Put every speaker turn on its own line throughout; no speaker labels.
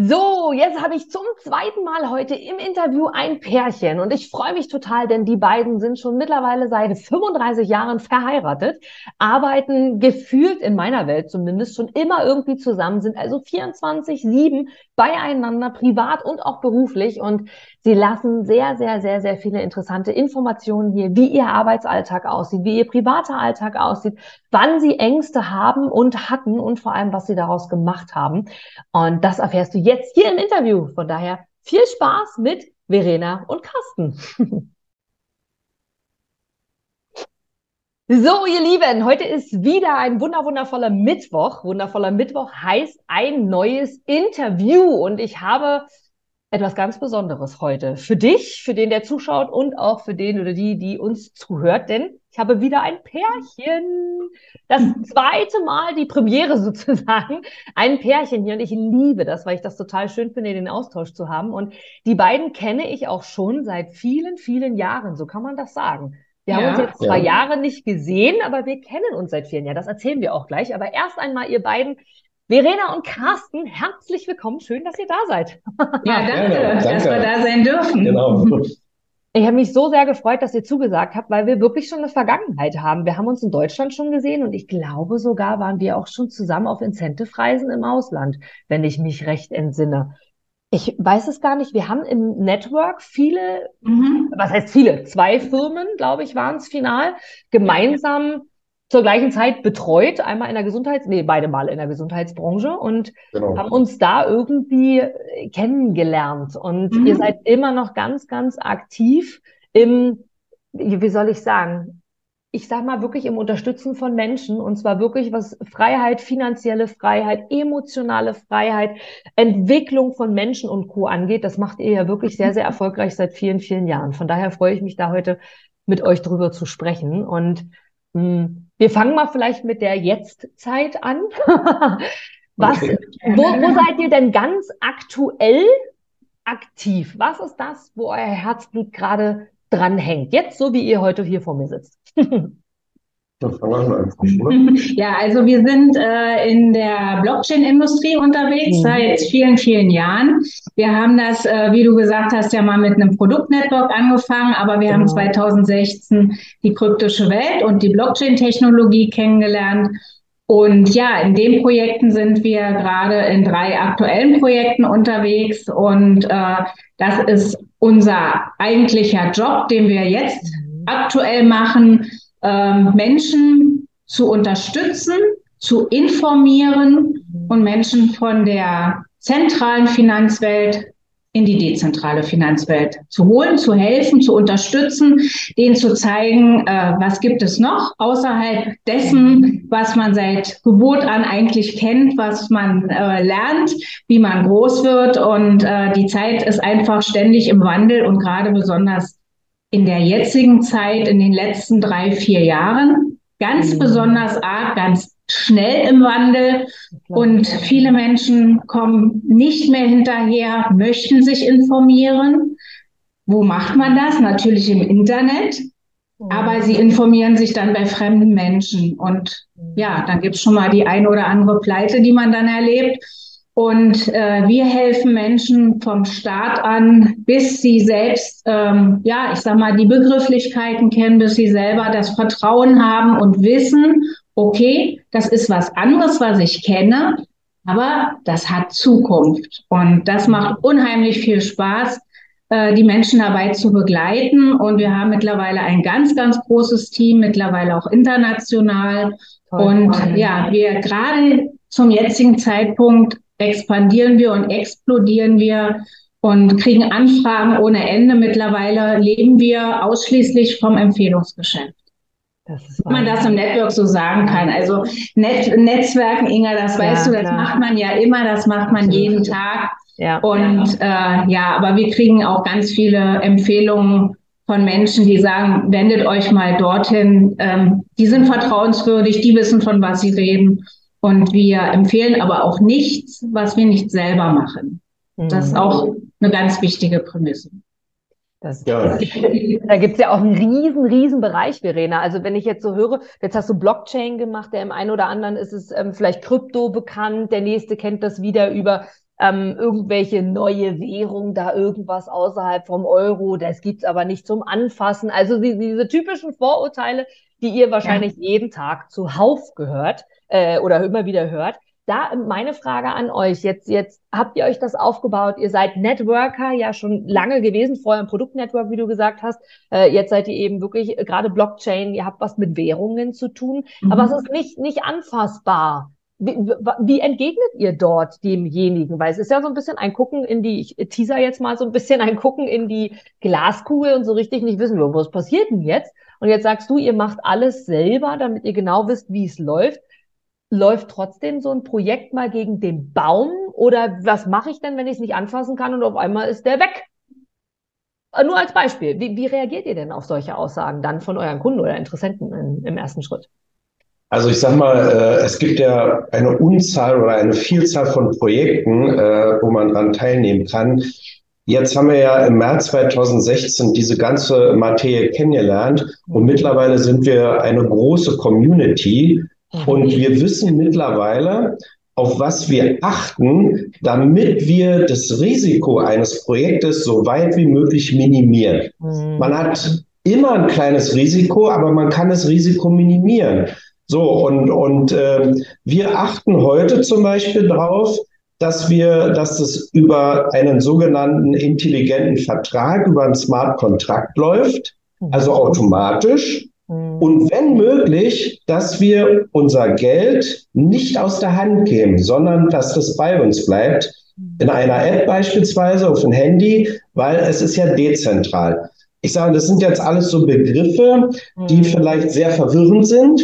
So, jetzt habe ich zum zweiten Mal heute im Interview ein Pärchen und ich freue mich total, denn die beiden sind schon mittlerweile seit 35 Jahren verheiratet, arbeiten gefühlt in meiner Welt zumindest schon immer irgendwie zusammen, sind also 24-7 beieinander, privat und auch beruflich und sie lassen sehr, sehr, sehr, sehr viele interessante Informationen hier, wie ihr Arbeitsalltag aussieht, wie ihr privater Alltag aussieht, wann sie Ängste haben und hatten und vor allem, was sie daraus gemacht haben. Und das erfährst du jetzt hier im Interview. Von daher viel Spaß mit Verena und Carsten. So, ihr Lieben, heute ist wieder ein wunder wundervoller Mittwoch. Wundervoller Mittwoch heißt ein neues Interview und ich habe etwas ganz Besonderes heute für dich, für den, der zuschaut und auch für den oder die, die uns zuhört, denn ich habe wieder ein Pärchen. Das zweite Mal die Premiere sozusagen. Ein Pärchen hier und ich liebe das, weil ich das total schön finde, den Austausch zu haben. Und die beiden kenne ich auch schon seit vielen, vielen Jahren. So kann man das sagen. Wir ja, haben uns jetzt zwei ja. Jahre nicht gesehen, aber wir kennen uns seit vielen Jahren. Das erzählen wir auch gleich. Aber erst einmal, ihr beiden, Verena und Carsten, herzlich willkommen. Schön, dass ihr da seid.
Ja, danke, ja, danke. dass wir da sein dürfen. Genau.
Ich habe mich so sehr gefreut, dass ihr zugesagt habt, weil wir wirklich schon eine Vergangenheit haben. Wir haben uns in Deutschland schon gesehen und ich glaube sogar waren wir auch schon zusammen auf Incentive-Reisen im Ausland, wenn ich mich recht entsinne. Ich weiß es gar nicht. Wir haben im Network viele, mhm. was heißt viele? Zwei Firmen, glaube ich, waren es final, gemeinsam zur gleichen Zeit betreut, einmal in der Gesundheits-, nee, beide Mal in der Gesundheitsbranche und genau. haben uns da irgendwie äh, kennengelernt. Und mhm. ihr seid immer noch ganz, ganz aktiv im, wie soll ich sagen, ich sag mal wirklich im Unterstützen von Menschen und zwar wirklich was Freiheit, finanzielle Freiheit, emotionale Freiheit, Entwicklung von Menschen und Co. angeht. Das macht ihr ja wirklich sehr, sehr erfolgreich seit vielen, vielen Jahren. Von daher freue ich mich da heute mit euch drüber zu sprechen und mh, hm, wir fangen mal vielleicht mit der Jetztzeit an. Was, okay. wo, wo seid ihr denn ganz aktuell aktiv? Was ist das, wo euer Herzblut gerade dranhängt? Jetzt, so wie ihr heute hier vor mir sitzt.
Ja, also wir sind äh, in der Blockchain-Industrie unterwegs mhm. seit vielen, vielen Jahren. Wir haben das, äh, wie du gesagt hast, ja mal mit einem Produktnetwork angefangen, aber wir genau. haben 2016 die kryptische Welt und die Blockchain-Technologie kennengelernt. Und ja, in den Projekten sind wir gerade in drei aktuellen Projekten unterwegs und äh, das ist unser eigentlicher Job, den wir jetzt mhm. aktuell machen ähm, Menschen zu unterstützen, zu informieren und Menschen von der zentralen Finanzwelt in die dezentrale Finanzwelt zu holen, zu helfen, zu unterstützen, denen zu zeigen, äh, was gibt es noch außerhalb dessen, was man seit Geburt an eigentlich kennt, was man äh, lernt, wie man groß wird. Und äh, die Zeit ist einfach ständig im Wandel und gerade besonders in der jetzigen Zeit, in den letzten drei, vier Jahren, ganz mhm. besonders arg, ganz schnell im Wandel und viele Menschen kommen nicht mehr hinterher, möchten sich informieren. Wo macht man das? Natürlich im Internet, aber sie informieren sich dann bei fremden Menschen und ja, dann gibt's schon mal die eine oder andere Pleite, die man dann erlebt. Und äh, wir helfen Menschen vom Start an, bis sie selbst, ähm, ja, ich sag mal, die Begrifflichkeiten kennen, bis sie selber das Vertrauen haben und wissen, okay, das ist was anderes, was ich kenne, aber das hat Zukunft. Und das macht unheimlich viel Spaß, äh, die Menschen dabei zu begleiten. Und wir haben mittlerweile ein ganz, ganz großes Team, mittlerweile auch international. Toll, und toll. ja, wir gerade zum jetzigen Zeitpunkt expandieren wir und explodieren wir und kriegen Anfragen ohne Ende. Mittlerweile leben wir ausschließlich vom Empfehlungsgeschäft. Wenn man das im Network so sagen kann. Also Net Netzwerken, Inga, das weißt ja, du, das klar. macht man ja immer, das macht man jeden Tag. Ja. Und äh, ja, aber wir kriegen auch ganz viele Empfehlungen von Menschen, die sagen, wendet euch mal dorthin. Ähm, die sind vertrauenswürdig, die wissen, von was sie reden. Und wir empfehlen aber auch nichts, was wir nicht selber machen. Das ist mhm. auch eine ganz wichtige Prämisse.
Das, ja. da gibt's ja auch einen riesen, riesen Bereich, Verena. Also wenn ich jetzt so höre, jetzt hast du Blockchain gemacht, der im einen oder anderen ist es ähm, vielleicht Krypto bekannt, der nächste kennt das wieder über ähm, irgendwelche neue Währung, da irgendwas außerhalb vom Euro, das gibt's aber nicht zum Anfassen. Also die, diese typischen Vorurteile, die ihr wahrscheinlich ja. jeden Tag zuhauf gehört äh, oder immer wieder hört. Da meine Frage an euch. Jetzt, jetzt habt ihr euch das aufgebaut. Ihr seid Networker ja schon lange gewesen, vorher im Produktnetwork, wie du gesagt hast. Äh, jetzt seid ihr eben wirklich gerade Blockchain. Ihr habt was mit Währungen zu tun, mhm. aber es ist nicht, nicht anfassbar. Wie, wie entgegnet ihr dort demjenigen? Weil es ist ja so ein bisschen ein Gucken in die, ich teaser jetzt mal so ein bisschen ein Gucken in die Glaskugel und so richtig nicht wissen, was passiert denn jetzt? Und jetzt sagst du, ihr macht alles selber, damit ihr genau wisst, wie es läuft läuft trotzdem so ein Projekt mal gegen den Baum? Oder was mache ich denn, wenn ich es nicht anfassen kann und auf einmal ist der weg? Äh, nur als Beispiel. Wie, wie reagiert ihr denn auf solche Aussagen dann von euren Kunden oder Interessenten in, im ersten Schritt?
Also ich sag mal, äh, es gibt ja eine Unzahl oder eine Vielzahl von Projekten, äh, wo man daran teilnehmen kann. Jetzt haben wir ja im März 2016 diese ganze Materie kennengelernt und mittlerweile sind wir eine große Community, und wir wissen mittlerweile, auf was wir achten, damit wir das Risiko eines Projektes so weit wie möglich minimieren. Mhm. Man hat immer ein kleines Risiko, aber man kann das Risiko minimieren. So, und, und äh, wir achten heute zum Beispiel darauf, dass wir, dass es über einen sogenannten intelligenten Vertrag, über einen Smart Kontrakt läuft, also mhm. automatisch. Mhm. Und wenn möglich, dass wir unser Geld nicht aus der Hand geben, sondern dass das bei uns bleibt. Mhm. In einer App beispielsweise auf dem Handy, weil es ist ja dezentral. Ich sage, das sind jetzt alles so Begriffe, die mhm. vielleicht sehr verwirrend sind.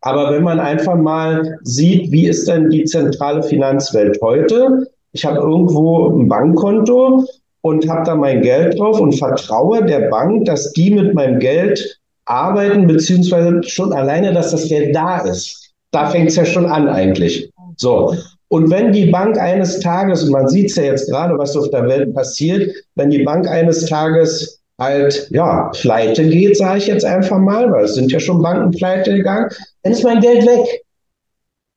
Aber wenn man einfach mal sieht, wie ist denn die zentrale Finanzwelt heute? Ich habe irgendwo ein Bankkonto und habe da mein Geld drauf und vertraue der Bank, dass die mit meinem Geld arbeiten, beziehungsweise schon alleine, dass das Geld da ist. Da fängt es ja schon an eigentlich. So. Und wenn die Bank eines Tages, und man sieht es ja jetzt gerade, was auf der Welt passiert, wenn die Bank eines Tages halt, ja, pleite geht, sage ich jetzt einfach mal, weil es sind ja schon Banken pleite gegangen, dann ist mein Geld weg.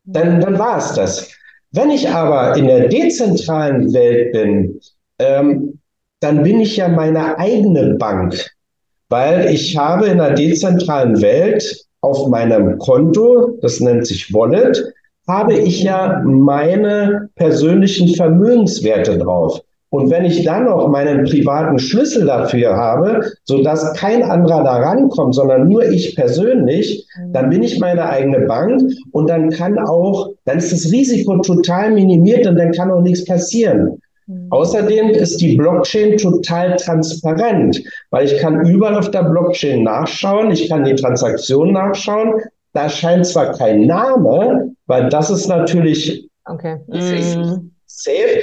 Dann, dann war es das. Wenn ich aber in der dezentralen Welt bin, ähm, dann bin ich ja meine eigene Bank weil ich habe in der dezentralen Welt auf meinem Konto, das nennt sich Wallet, habe ich ja meine persönlichen Vermögenswerte drauf. Und wenn ich dann noch meinen privaten Schlüssel dafür habe, so dass kein anderer da rankommt, sondern nur ich persönlich, dann bin ich meine eigene Bank und dann kann auch, dann ist das Risiko total minimiert und dann kann auch nichts passieren. Außerdem ist die Blockchain total transparent, weil ich kann überall auf der Blockchain nachschauen, ich kann die Transaktion nachschauen. Da scheint zwar kein Name, weil das ist natürlich okay. mm. safe,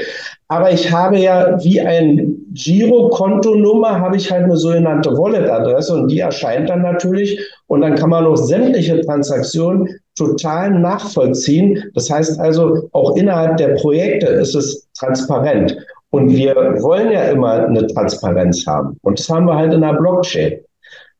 aber ich habe ja wie ein Girokontonummer habe ich halt eine sogenannte Wallet-Adresse und die erscheint dann natürlich und dann kann man noch sämtliche Transaktionen total nachvollziehen. Das heißt also, auch innerhalb der Projekte ist es transparent. Und wir wollen ja immer eine Transparenz haben. Und das haben wir halt in der Blockchain.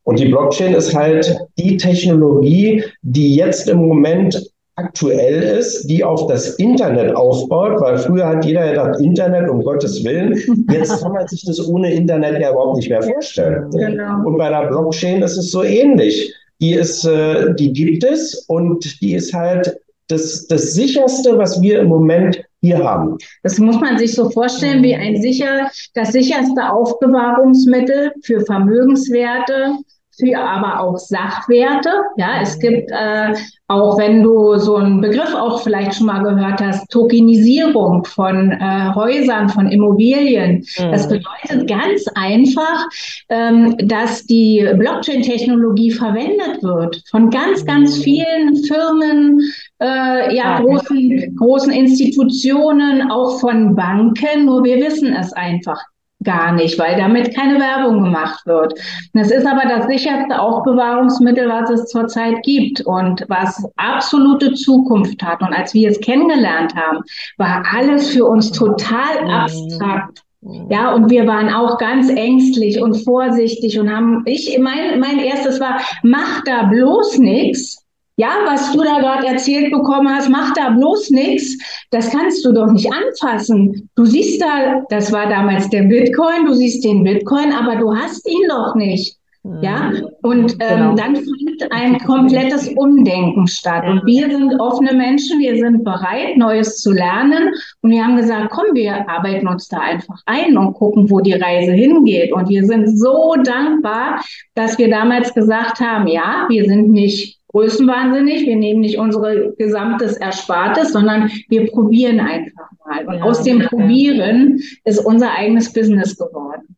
Und die Blockchain ist halt die Technologie, die jetzt im Moment aktuell ist, die auf das Internet aufbaut, weil früher hat jeder gedacht, Internet, um Gottes Willen. Jetzt kann man sich das ohne Internet ja überhaupt nicht mehr vorstellen. Genau. Und bei der Blockchain ist es so ähnlich. Die ist, äh, die gibt es und die ist halt das, das sicherste, was wir im Moment hier haben.
Das muss man sich so vorstellen wie ein sicher, das sicherste Aufbewahrungsmittel für Vermögenswerte, für aber auch Sachwerte. Ja, es gibt äh, auch, wenn du so einen Begriff auch vielleicht schon mal gehört hast, Tokenisierung von äh, Häusern, von Immobilien. Mhm. Das bedeutet ganz einfach, ähm, dass die Blockchain-Technologie verwendet wird von ganz, ganz mhm. vielen Firmen, äh, ja, großen, großen Institutionen, auch von Banken. Nur wir wissen es einfach gar nicht, weil damit keine Werbung gemacht wird. Das ist aber das sicherste Aufbewahrungsmittel, was es zurzeit gibt und was absolute Zukunft hat. Und als wir es kennengelernt haben, war alles für uns total mhm. abstrakt. Ja, und wir waren auch ganz ängstlich und vorsichtig und haben, ich, mein, mein erstes war, mach da bloß nichts, ja, was du da gerade erzählt bekommen hast, mach da bloß nichts. Das kannst du doch nicht anfassen. Du siehst da, das war damals der Bitcoin, du siehst den Bitcoin, aber du hast ihn doch nicht. Ja, mhm. und ähm, genau. dann fand ein komplettes Umdenken statt. Und wir sind offene Menschen, wir sind bereit, Neues zu lernen. Und wir haben gesagt, komm, wir arbeiten uns da einfach ein und gucken, wo die Reise hingeht. Und wir sind so dankbar, dass wir damals gesagt haben, ja, wir sind nicht größenwahnsinnig, wir nehmen nicht unsere gesamtes Erspartes, sondern wir probieren einfach mal. Und ja, aus dem Probieren ist unser eigenes Business geworden.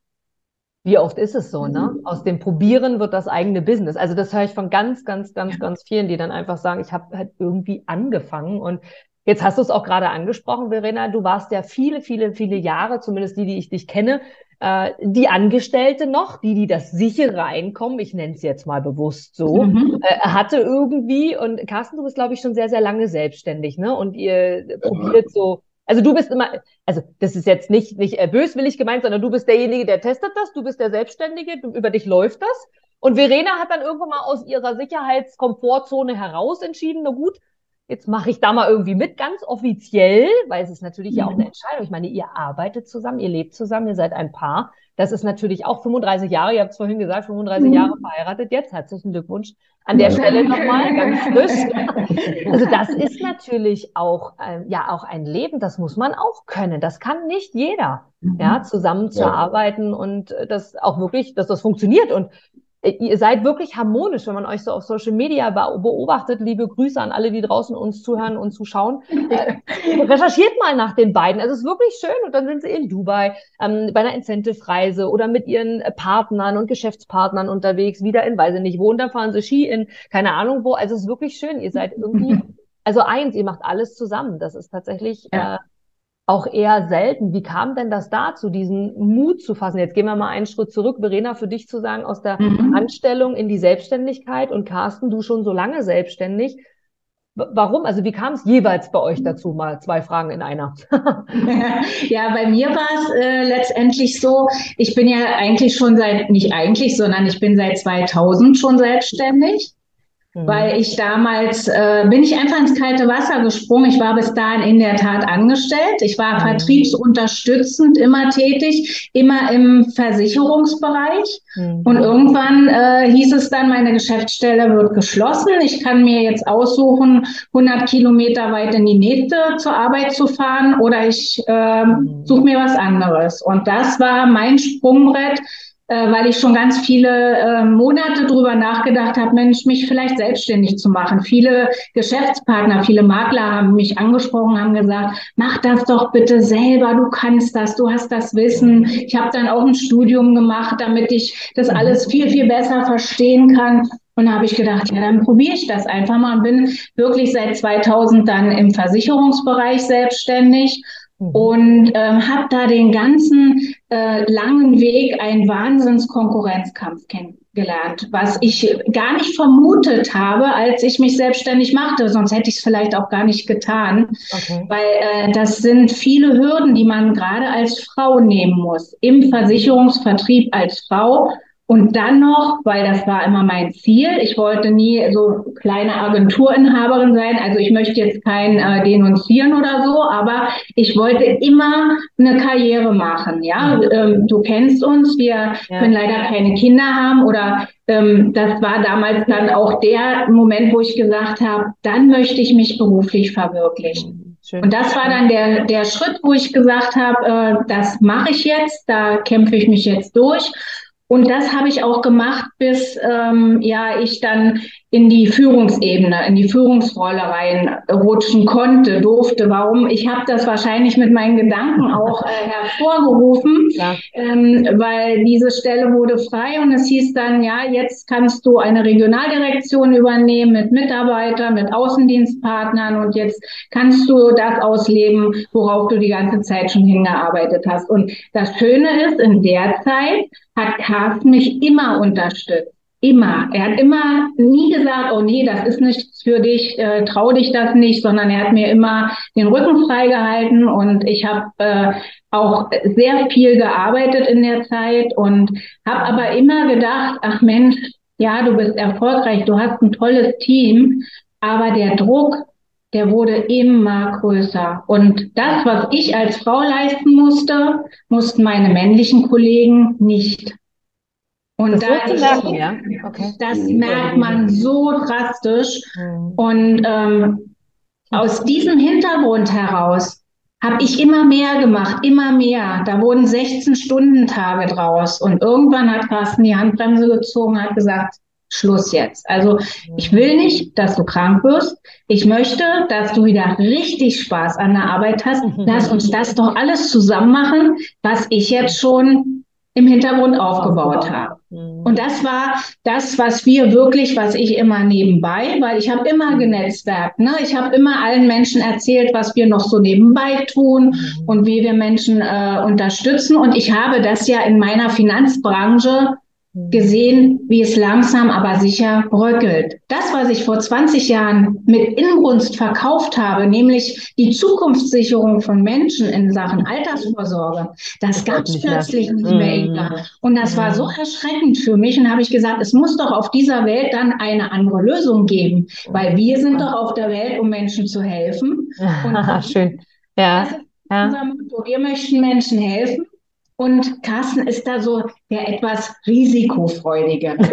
Wie oft ist es so, ne? Aus dem Probieren wird das eigene Business. Also das höre ich von ganz, ganz, ganz, ganz vielen, die dann einfach sagen, ich habe halt irgendwie angefangen und Jetzt hast du es auch gerade angesprochen, Verena. Du warst ja viele, viele, viele Jahre, zumindest die, die ich dich kenne, äh, die Angestellte noch, die, die das sichere Einkommen, ich nenne es jetzt mal bewusst so, mhm. äh, hatte irgendwie. Und Carsten, du bist, glaube ich, schon sehr, sehr lange selbstständig, ne? Und ihr ja. probiert so also du bist immer, also das ist jetzt nicht, nicht äh, böswillig gemeint, sondern du bist derjenige, der testet das, du bist der Selbstständige, du, über dich läuft das. Und Verena hat dann irgendwann mal aus ihrer Sicherheitskomfortzone heraus entschieden, na gut, jetzt mache ich da mal irgendwie mit, ganz offiziell, weil es ist natürlich ja auch eine Entscheidung. Ich meine, ihr arbeitet zusammen, ihr lebt zusammen, ihr seid ein Paar. Das ist natürlich auch 35 Jahre, ihr habt es vorhin gesagt, 35 mhm. Jahre verheiratet jetzt. Herzlichen Glückwunsch an der Stelle nochmal, ganz frisch. Also das ist natürlich auch, äh, ja, auch ein Leben, das muss man auch können. Das kann nicht jeder, mhm. ja, zusammenzuarbeiten ja. und äh, das auch wirklich, dass das funktioniert. Und ihr seid wirklich harmonisch, wenn man euch so auf Social Media beobachtet. Liebe Grüße an alle, die draußen uns zuhören und zuschauen. Äh, recherchiert mal nach den beiden. Es ist wirklich schön. Und dann sind sie in Dubai ähm, bei einer Incentive-Reise oder mit ihren Partnern und Geschäftspartnern unterwegs, wieder in weiß ich nicht wo. Und dann fahren sie Ski in keine Ahnung wo. Also es ist wirklich schön. Ihr seid irgendwie, also eins, ihr macht alles zusammen. Das ist tatsächlich ja. äh, auch eher selten. Wie kam denn das dazu, diesen Mut zu fassen? Jetzt gehen wir mal einen Schritt zurück, Verena, für dich zu sagen, aus der mhm. Anstellung in die Selbstständigkeit und Carsten, du schon so lange selbstständig. Warum? Also wie kam es jeweils bei euch dazu? Mal zwei Fragen in einer.
ja, bei mir war es äh, letztendlich so, ich bin ja eigentlich schon seit, nicht eigentlich, sondern ich bin seit 2000 schon selbstständig. Mhm. Weil ich damals äh, bin ich einfach ins kalte Wasser gesprungen. Ich war bis dahin in der Tat angestellt. Ich war mhm. vertriebsunterstützend immer tätig, immer im Versicherungsbereich. Mhm. Und irgendwann äh, hieß es dann, meine Geschäftsstelle wird geschlossen. Ich kann mir jetzt aussuchen, 100 Kilometer weit in die nächste zur Arbeit zu fahren oder ich äh, suche mir was anderes. Und das war mein Sprungbrett äh, weil ich schon ganz viele äh, Monate drüber nachgedacht habe, Mensch, mich vielleicht selbstständig zu machen. Viele Geschäftspartner, viele Makler haben mich angesprochen, haben gesagt, mach das doch bitte selber, du kannst das, du hast das Wissen. Ich habe dann auch ein Studium gemacht, damit ich das mhm. alles viel, viel besser verstehen kann. Und da habe ich gedacht, ja, dann probiere ich das einfach mal und bin wirklich seit 2000 dann im Versicherungsbereich selbstständig Mhm. und ähm, habe da den ganzen äh, langen Weg einen Wahnsinnskonkurrenzkampf kennengelernt, was ich gar nicht vermutet habe, als ich mich selbstständig machte. Sonst hätte ich es vielleicht auch gar nicht getan, okay. weil äh, das sind viele Hürden, die man gerade als Frau nehmen muss. Im Versicherungsvertrieb als Frau und dann noch, weil das war immer mein Ziel, ich wollte nie so kleine Agenturinhaberin sein, also ich möchte jetzt kein äh, denunzieren oder so, aber ich wollte immer eine Karriere machen, ja. Ähm, du kennst uns, wir ja. können leider keine Kinder haben oder ähm, das war damals dann auch der Moment, wo ich gesagt habe, dann möchte ich mich beruflich verwirklichen. Schön. Und das war dann der, der Schritt, wo ich gesagt habe, äh, das mache ich jetzt, da kämpfe ich mich jetzt durch. Und das habe ich auch gemacht, bis ähm, ja ich dann in die Führungsebene, in die Führungsrolle reinrutschen konnte, durfte. Warum? Ich habe das wahrscheinlich mit meinen Gedanken auch äh, hervorgerufen, ja. ähm, weil diese Stelle wurde frei und es hieß dann, ja, jetzt kannst du eine Regionaldirektion übernehmen mit Mitarbeitern, mit Außendienstpartnern und jetzt kannst du das ausleben, worauf du die ganze Zeit schon hingearbeitet hast. Und das Schöne ist, in der Zeit hat Carsten mich immer unterstützt. Immer. Er hat immer nie gesagt, oh nee, das ist nichts für dich, äh, trau dich das nicht, sondern er hat mir immer den Rücken freigehalten und ich habe äh, auch sehr viel gearbeitet in der Zeit und habe aber immer gedacht, ach Mensch, ja, du bist erfolgreich, du hast ein tolles Team aber der Druck, der wurde immer größer. Und das, was ich als Frau leisten musste, mussten meine männlichen Kollegen nicht. Und
Das
da
wird zu
ist,
merken, ja? Okay.
das merkt man so drastisch.
Mhm.
Und ähm, aus diesem Hintergrund heraus habe ich immer mehr gemacht, immer mehr. Da wurden 16-Stunden-Tage draus. Und irgendwann hat Carsten die Handbremse gezogen, hat gesagt, Schluss jetzt. Also ich will nicht, dass du krank wirst. Ich möchte, dass du wieder richtig Spaß an der Arbeit hast. Lass uns das doch alles zusammen machen, was ich jetzt schon im Hintergrund aufgebaut habe.
Mhm.
Und das war das, was wir wirklich, was ich immer nebenbei, weil ich habe immer genetzwerkt. Ne? Ich habe immer allen Menschen erzählt, was wir noch so nebenbei tun und wie wir Menschen äh, unterstützen. Und ich habe das ja in meiner Finanzbranche gesehen, wie es langsam aber sicher bröckelt. Das, was ich vor 20 Jahren mit Inbrunst verkauft habe, nämlich die Zukunftssicherung von Menschen in Sachen Altersvorsorge, das gab es plötzlich nicht mehr.
Mhm.
Und das war so erschreckend für mich. Und habe ich gesagt, es muss doch auf dieser Welt dann eine andere Lösung geben, weil wir sind doch auf der Welt, um Menschen zu helfen. Und
Schön. Ja.
das
ja.
Wir möchten Menschen helfen. Und Carsten ist da so der etwas risikofreudige.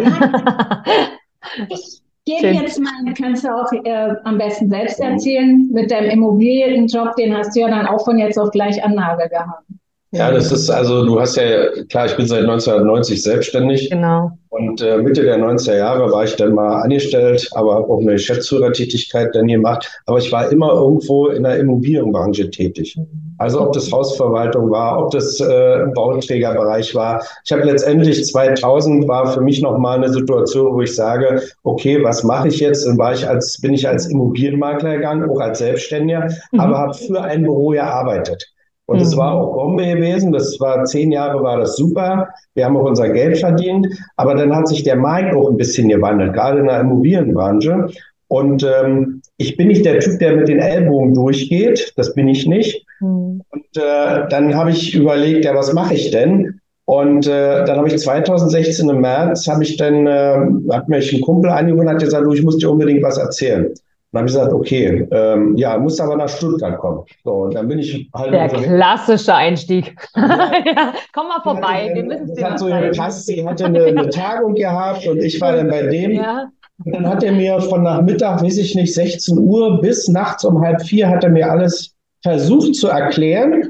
Ich gebe
Schön.
jetzt mal, kannst du auch äh, am besten selbst erzählen, mit deinem Immobilienjob, den hast du ja dann auch von jetzt auf gleich an Nagel gehabt.
Ja, das ist also, du hast ja, klar, ich bin seit 1990 selbstständig
Genau.
und äh, Mitte der 90er Jahre war ich dann mal angestellt, aber habe auch eine Geschäftsführertätigkeit dann gemacht. Aber ich war immer irgendwo in der Immobilienbranche tätig. Also ob das Hausverwaltung war, ob das äh, im Bauträgerbereich war. Ich habe letztendlich 2000 war für mich nochmal eine Situation, wo ich sage, okay, was mache ich jetzt? Dann war ich als, bin ich als Immobilienmakler gegangen, auch als Selbstständiger,
Mhm.
aber habe für ein Büro gearbeitet. Und es
Mhm.
war auch Bombe gewesen. Das war zehn Jahre war das super. Wir haben auch unser Geld verdient. Aber dann hat sich der Markt auch ein bisschen gewandelt, gerade in der Immobilienbranche. Und ähm, ich bin nicht der Typ, der mit den Ellbogen durchgeht. Das bin ich nicht.
Mhm.
Und äh, dann habe ich überlegt, ja, was mache ich denn? Und äh, dann habe ich 2016 im März, habe ich dann, äh, hat mich ein Kumpel angerufen und hat gesagt, du, ich muss dir unbedingt was erzählen. Dann habe ich gesagt, okay, ähm, ja, musst aber nach Stuttgart kommen. So, und dann bin ich halt
Der
also-
klassische Einstieg.
Ja.
Ja, komm mal vorbei, wir müssen es dir
hat so gepasst. Sie hatte eine, eine Tagung gehabt und ich war dann bei dem.
Ja.
Und dann hat er mir von Nachmittag, weiß ich nicht, 16 Uhr bis nachts um halb vier hat er mir alles versucht zu erklären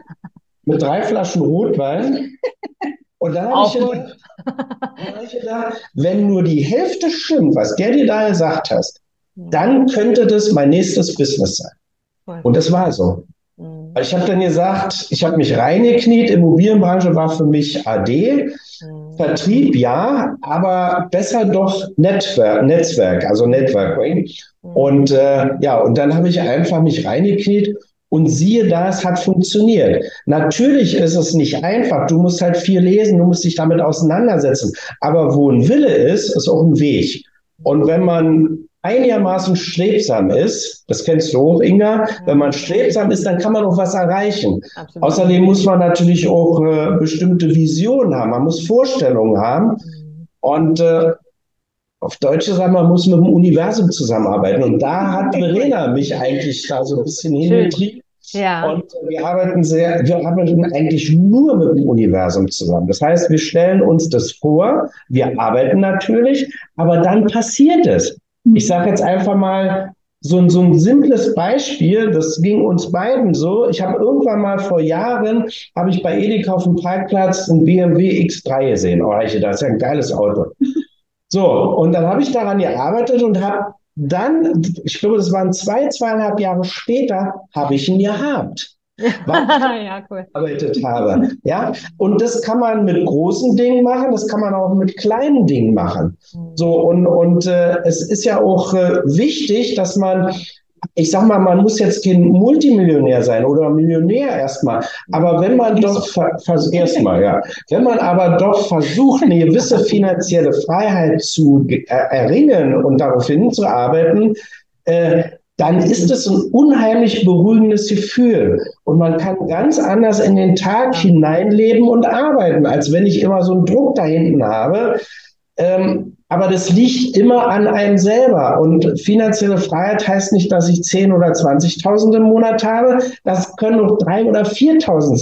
mit drei Flaschen Rotwein. Und dann habe ich, gedacht- hab ich gedacht, wenn nur die Hälfte stimmt, was der dir da gesagt hast, dann könnte das mein nächstes Business sein. Und das war so. Also Ich habe dann gesagt, ich habe mich reingekniet. Immobilienbranche war für mich AD.
Mhm.
Vertrieb ja, aber besser doch Netzwerk, Netzwerk also Networking. Und äh, ja, und dann habe ich einfach mich reingekniet und siehe da, es hat funktioniert. Natürlich ist es nicht einfach. Du musst halt viel lesen, du musst dich damit auseinandersetzen. Aber wo ein Wille ist, ist auch ein Weg. Und wenn man einigermaßen strebsam ist, das kennst du auch, Inga, wenn man strebsam ist, dann kann man auch was erreichen.
Absolut.
Außerdem muss man natürlich auch äh, bestimmte Visionen haben, man muss Vorstellungen haben.
Mhm.
Und äh, auf Deutsch sagen man muss mit dem Universum zusammenarbeiten. Und da hat Verena mich eigentlich da so ein bisschen hingetrieben.
Ja.
Und wir arbeiten sehr, wir arbeiten eigentlich nur mit dem Universum zusammen. Das heißt, wir stellen uns das vor, wir arbeiten natürlich, aber dann passiert es. Ich sage jetzt einfach mal so, ein- so ein simples Beispiel, das ging uns beiden so. Ich habe irgendwann mal vor Jahren, habe ich bei Edeka auf dem Parkplatz ein BMW X3 gesehen. Oh, ich, das ist ja ein geiles Auto. So, und dann habe ich daran gearbeitet und habe dann, ich glaube, das waren zwei, zweieinhalb Jahre später, habe ich ihn gehabt
ja, cool.
gearbeitet habe. Ja, und das kann man mit großen Dingen machen, das kann man auch mit kleinen Dingen machen. So, und, und äh, es ist ja auch äh, wichtig, dass man, ich sag mal, man muss jetzt kein Multimillionär sein oder Millionär erstmal, aber wenn man doch erstmal, ja, wenn man aber doch versucht, eine gewisse finanzielle Freiheit zu äh, erringen und darauf hinzuarbeiten, äh, dann ist es ein unheimlich beruhigendes Gefühl. Und man kann ganz anders in den Tag hineinleben und arbeiten, als wenn ich immer so einen Druck da hinten habe. Ähm, Aber das liegt immer an einem selber. Und finanzielle Freiheit heißt nicht, dass ich 10 oder 20.000 im Monat habe. Das können auch 3.000 oder 4.000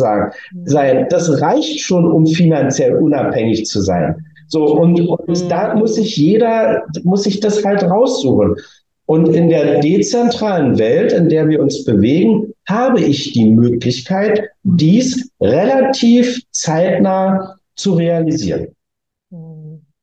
sein. Das reicht schon, um finanziell unabhängig zu sein. So, und, und mhm. da muss sich jeder, muss sich das halt raussuchen. Und in der dezentralen Welt, in der wir uns bewegen, habe ich die Möglichkeit, dies relativ zeitnah zu realisieren.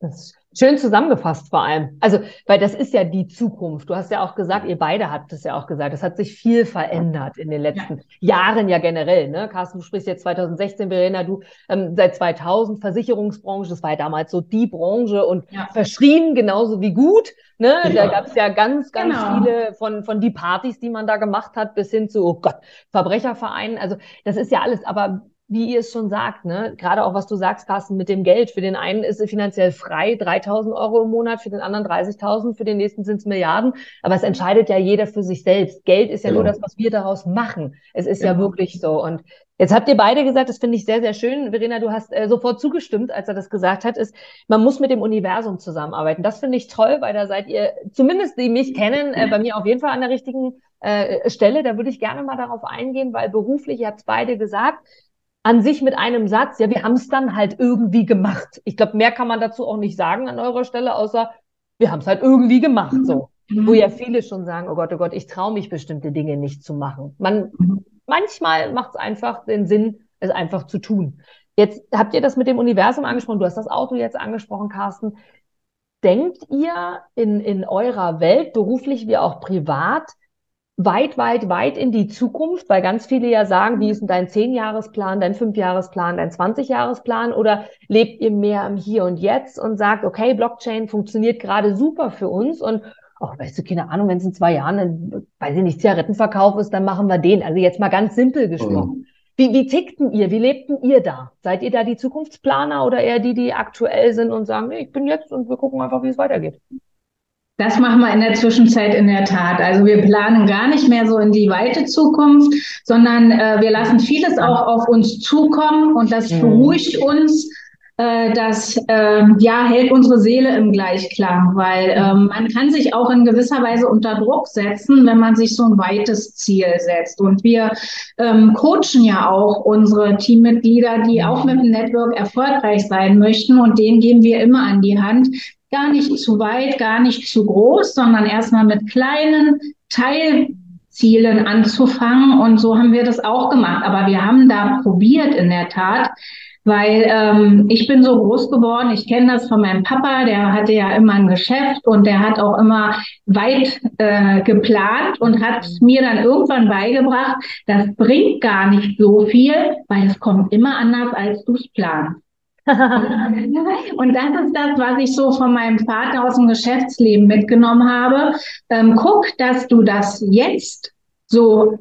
Das Schön zusammengefasst vor allem. Also, weil das ist ja die Zukunft. Du hast ja auch gesagt, ihr beide habt es ja auch gesagt, es hat sich viel verändert in den letzten ja. Jahren ja generell. Ne? Carsten, du sprichst jetzt 2016, Verena, du ähm, seit 2000 Versicherungsbranche, das war ja damals so die Branche und ja. verschrien genauso wie gut. Ne? Ja. Da gab es ja ganz, ganz genau. viele von, von die Partys, die man da gemacht hat, bis hin zu, oh Gott, Verbrechervereinen. Also das ist ja alles, aber wie ihr es schon sagt, ne, gerade auch was du sagst, Carsten, mit dem Geld. Für den einen ist es finanziell frei, 3000 Euro im Monat, für den anderen 30.000, für den nächsten sind es Milliarden. Aber es entscheidet ja jeder für sich selbst. Geld ist ja genau. nur das, was wir daraus machen. Es ist genau. ja wirklich so. Und jetzt habt ihr beide gesagt, das finde ich sehr, sehr schön. Verena, du hast äh, sofort zugestimmt, als er das gesagt hat, ist, man muss mit dem Universum zusammenarbeiten. Das finde ich toll, weil da seid ihr, zumindest die mich kennen, äh, bei mir auf jeden Fall an der richtigen äh, Stelle. Da würde ich gerne mal darauf eingehen, weil beruflich, ihr habt es beide gesagt, an sich mit einem Satz, ja, wir haben es dann halt irgendwie gemacht. Ich glaube, mehr kann man dazu auch nicht sagen an eurer Stelle, außer wir haben es halt irgendwie gemacht, so. Mhm. Wo ja viele schon sagen, oh Gott, oh Gott, ich traue mich bestimmte Dinge nicht zu machen. Man, mhm. manchmal macht es einfach den Sinn, es einfach zu tun. Jetzt habt ihr das mit dem Universum angesprochen, du hast das Auto jetzt angesprochen, Carsten. Denkt ihr in, in eurer Welt, beruflich wie auch privat, weit, weit, weit in die Zukunft, weil ganz viele ja sagen, wie ist denn dein Zehnjahresplan, dein Fünfjahresplan, dein Zwanzigjahres-Plan oder lebt ihr mehr im Hier und Jetzt und sagt, okay, Blockchain funktioniert gerade super für uns und auch, weißt du, keine Ahnung, wenn es in zwei Jahren, ein, weiß ich nicht, Zigarettenverkauf ist, dann machen wir den. Also jetzt mal ganz simpel gesprochen. Mhm. Wie, wie tickten ihr? Wie lebten ihr da? Seid ihr da die Zukunftsplaner oder eher die, die aktuell sind und sagen, nee, ich bin jetzt und wir gucken einfach, wie es weitergeht?
Das machen wir in der Zwischenzeit in der Tat. Also wir planen gar nicht mehr so in die weite Zukunft, sondern äh, wir lassen vieles auch auf uns zukommen und das mhm. beruhigt uns. Äh, das äh, ja hält unsere Seele im Gleichklang, weil ähm, man kann sich auch in gewisser Weise unter Druck setzen, wenn man sich so ein weites Ziel setzt. Und wir ähm, coachen ja auch unsere Teammitglieder, die auch mit dem Network erfolgreich sein möchten. Und denen geben wir immer an die Hand, gar nicht zu weit, gar nicht zu groß, sondern erstmal mit kleinen Teilzielen anzufangen. Und so haben wir das auch gemacht. Aber wir haben da probiert in der Tat, weil ähm, ich bin so groß geworden, ich kenne das von meinem Papa, der hatte ja immer ein Geschäft und der hat auch immer weit äh, geplant und hat mir dann irgendwann beigebracht, das bringt gar nicht so viel, weil es kommt immer anders, als du es planst. und das ist das, was ich so von meinem Vater aus dem Geschäftsleben mitgenommen habe. Ähm, guck, dass du das jetzt so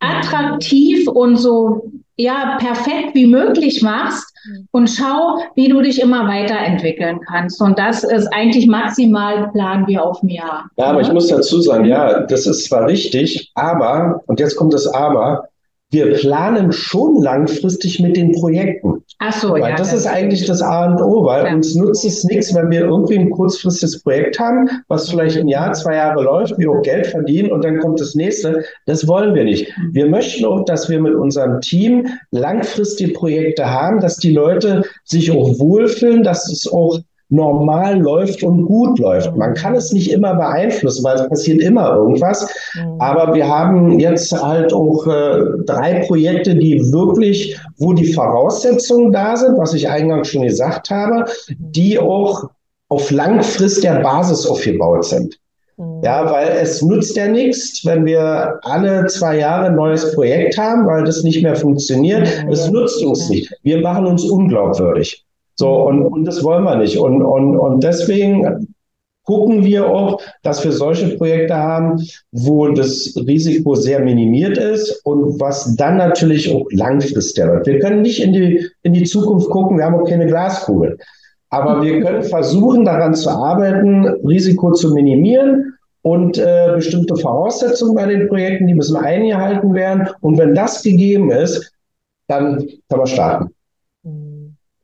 attraktiv und so ja perfekt wie möglich machst und schau, wie du dich immer weiterentwickeln kannst. Und das ist eigentlich maximal planen wir auf ein Jahr.
Ja, aber ich muss dazu sagen, ja, das ist zwar richtig, aber, und jetzt kommt das Aber, wir planen schon langfristig mit den Projekten.
Ach so,
weil
ja.
Das ist eigentlich das A und O, weil ja. uns nutzt es nichts, wenn wir irgendwie ein kurzfristiges Projekt haben, was vielleicht ein Jahr, zwei Jahre läuft, wir auch Geld verdienen und dann kommt das nächste. Das wollen wir nicht. Wir möchten auch, dass wir mit unserem Team langfristige Projekte haben, dass die Leute sich auch wohlfühlen, dass es auch normal läuft und gut läuft. Man kann es nicht immer beeinflussen, weil es passiert immer irgendwas. Mhm. Aber wir haben jetzt halt auch äh, drei Projekte, die wirklich, wo die Voraussetzungen da sind, was ich eingangs schon gesagt habe, die auch auf langfrist der Basis aufgebaut sind. Mhm. Ja, weil es nutzt ja nichts, wenn wir alle zwei Jahre ein neues Projekt haben, weil das nicht mehr funktioniert. Es nutzt uns nicht. Wir machen uns unglaubwürdig. So, und, und das wollen wir nicht. Und, und, und deswegen gucken wir auch, dass wir solche Projekte haben, wo das Risiko sehr minimiert ist und was dann natürlich auch langfristig wird. Wir können nicht in die, in die Zukunft gucken, wir haben auch keine Glaskugel. Aber wir können versuchen, daran zu arbeiten, Risiko zu minimieren und äh, bestimmte Voraussetzungen bei den Projekten, die müssen eingehalten werden. Und wenn das gegeben ist, dann können wir starten.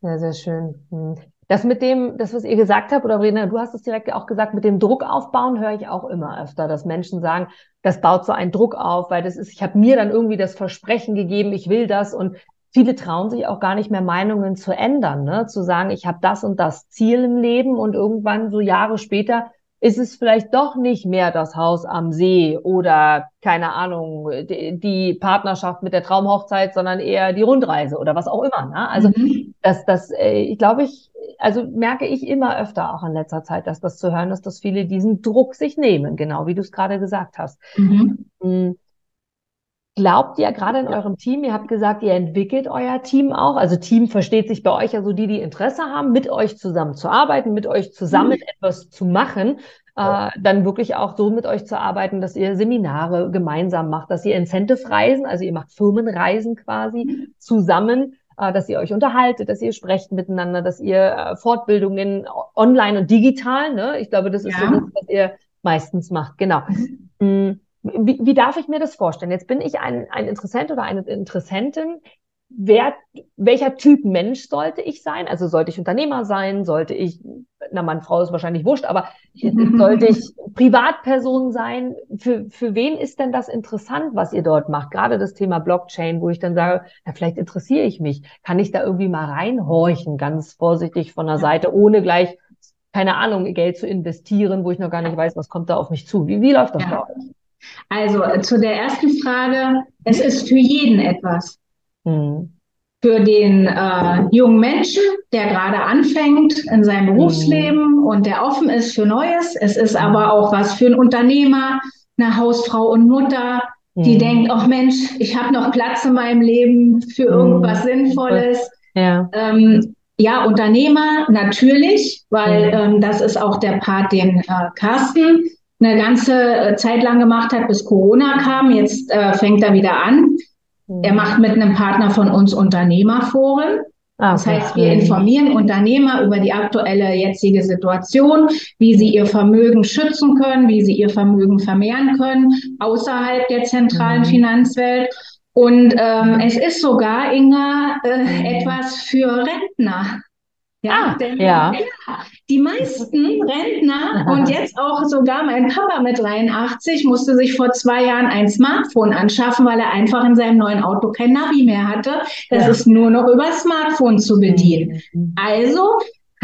Sehr, sehr schön. Hm. Das mit dem, das, was ihr gesagt habt, oder Rena, du hast es direkt auch gesagt, mit dem Druck aufbauen, höre ich auch immer öfter, dass Menschen sagen, das baut so einen Druck auf, weil das ist, ich habe mir dann irgendwie das Versprechen gegeben, ich will das und viele trauen sich auch gar nicht mehr Meinungen zu ändern, ne? zu sagen, ich habe das und das Ziel im Leben und irgendwann so Jahre später ist es vielleicht doch nicht mehr das Haus am See oder keine Ahnung, die, Partnerschaft mit der Traumhochzeit, sondern eher die Rundreise oder was auch immer. Ne? Also mhm. das, das, äh, ich glaube, ich, also merke ich immer öfter auch in letzter Zeit, dass das zu hören ist, dass viele diesen Druck sich nehmen, genau wie du es gerade gesagt hast. Mhm. Glaubt ihr gerade in eurem Team, ihr habt gesagt, ihr entwickelt euer Team auch, also Team versteht sich bei euch also die, die Interesse haben, mit euch zusammen zu arbeiten, mit euch zusammen mhm. etwas zu machen, äh, dann wirklich auch so mit euch zu arbeiten, dass ihr Seminare gemeinsam macht, dass ihr Incentive-Reisen, also ihr macht Firmenreisen quasi mhm. zusammen, äh, dass ihr euch unterhaltet, dass ihr sprecht miteinander, dass ihr äh, Fortbildungen online und digital, ne? Ich glaube, das ist ja. so das, was ihr meistens macht, genau. Mhm. Wie, wie darf ich mir das vorstellen? Jetzt bin ich ein, ein Interessent oder eine Interessentin. Wer, welcher Typ Mensch sollte ich sein? Also sollte ich Unternehmer sein? Sollte ich, na, meine Frau ist wahrscheinlich wurscht, aber sollte ich Privatperson sein? Für, für wen ist denn das interessant, was ihr dort macht? Gerade das Thema Blockchain, wo ich dann sage, na, vielleicht interessiere ich mich. Kann ich da irgendwie mal reinhorchen, ganz vorsichtig von der Seite, ohne gleich, keine Ahnung, Geld zu investieren, wo ich noch gar nicht weiß, was kommt da auf mich zu? Wie, wie läuft das ja. bei euch?
Also äh, zu der ersten Frage, es ist für jeden etwas. Mhm. Für den äh, jungen Menschen, der gerade anfängt in seinem Berufsleben mhm. und der offen ist für Neues. Es ist aber auch was für einen Unternehmer, eine Hausfrau und Mutter, die mhm. denkt, ach Mensch, ich habe noch Platz in meinem Leben für irgendwas Sinnvolles. Ja. Ähm, ja, Unternehmer natürlich, weil ähm, das ist auch der Part, den äh, Carsten eine ganze äh, Zeit lang gemacht hat, bis Corona kam. Jetzt äh, fängt er wieder an. Mhm. Er macht mit einem Partner von uns Unternehmerforen. Ah, das heißt, wir informieren Unternehmer über die aktuelle jetzige Situation, wie sie ihr Vermögen schützen können, wie sie ihr Vermögen vermehren können außerhalb der zentralen mhm. Finanzwelt. Und ähm, es ist sogar, Inga, äh, mhm. etwas für Rentner. Ja, ah, denn, ja. ja. Die meisten Rentner und jetzt auch sogar mein Papa mit 83 musste sich vor zwei Jahren ein Smartphone anschaffen, weil er einfach in seinem neuen Auto kein Navi mehr hatte. Das ja. ist nur noch über Smartphone zu bedienen. Mhm. Also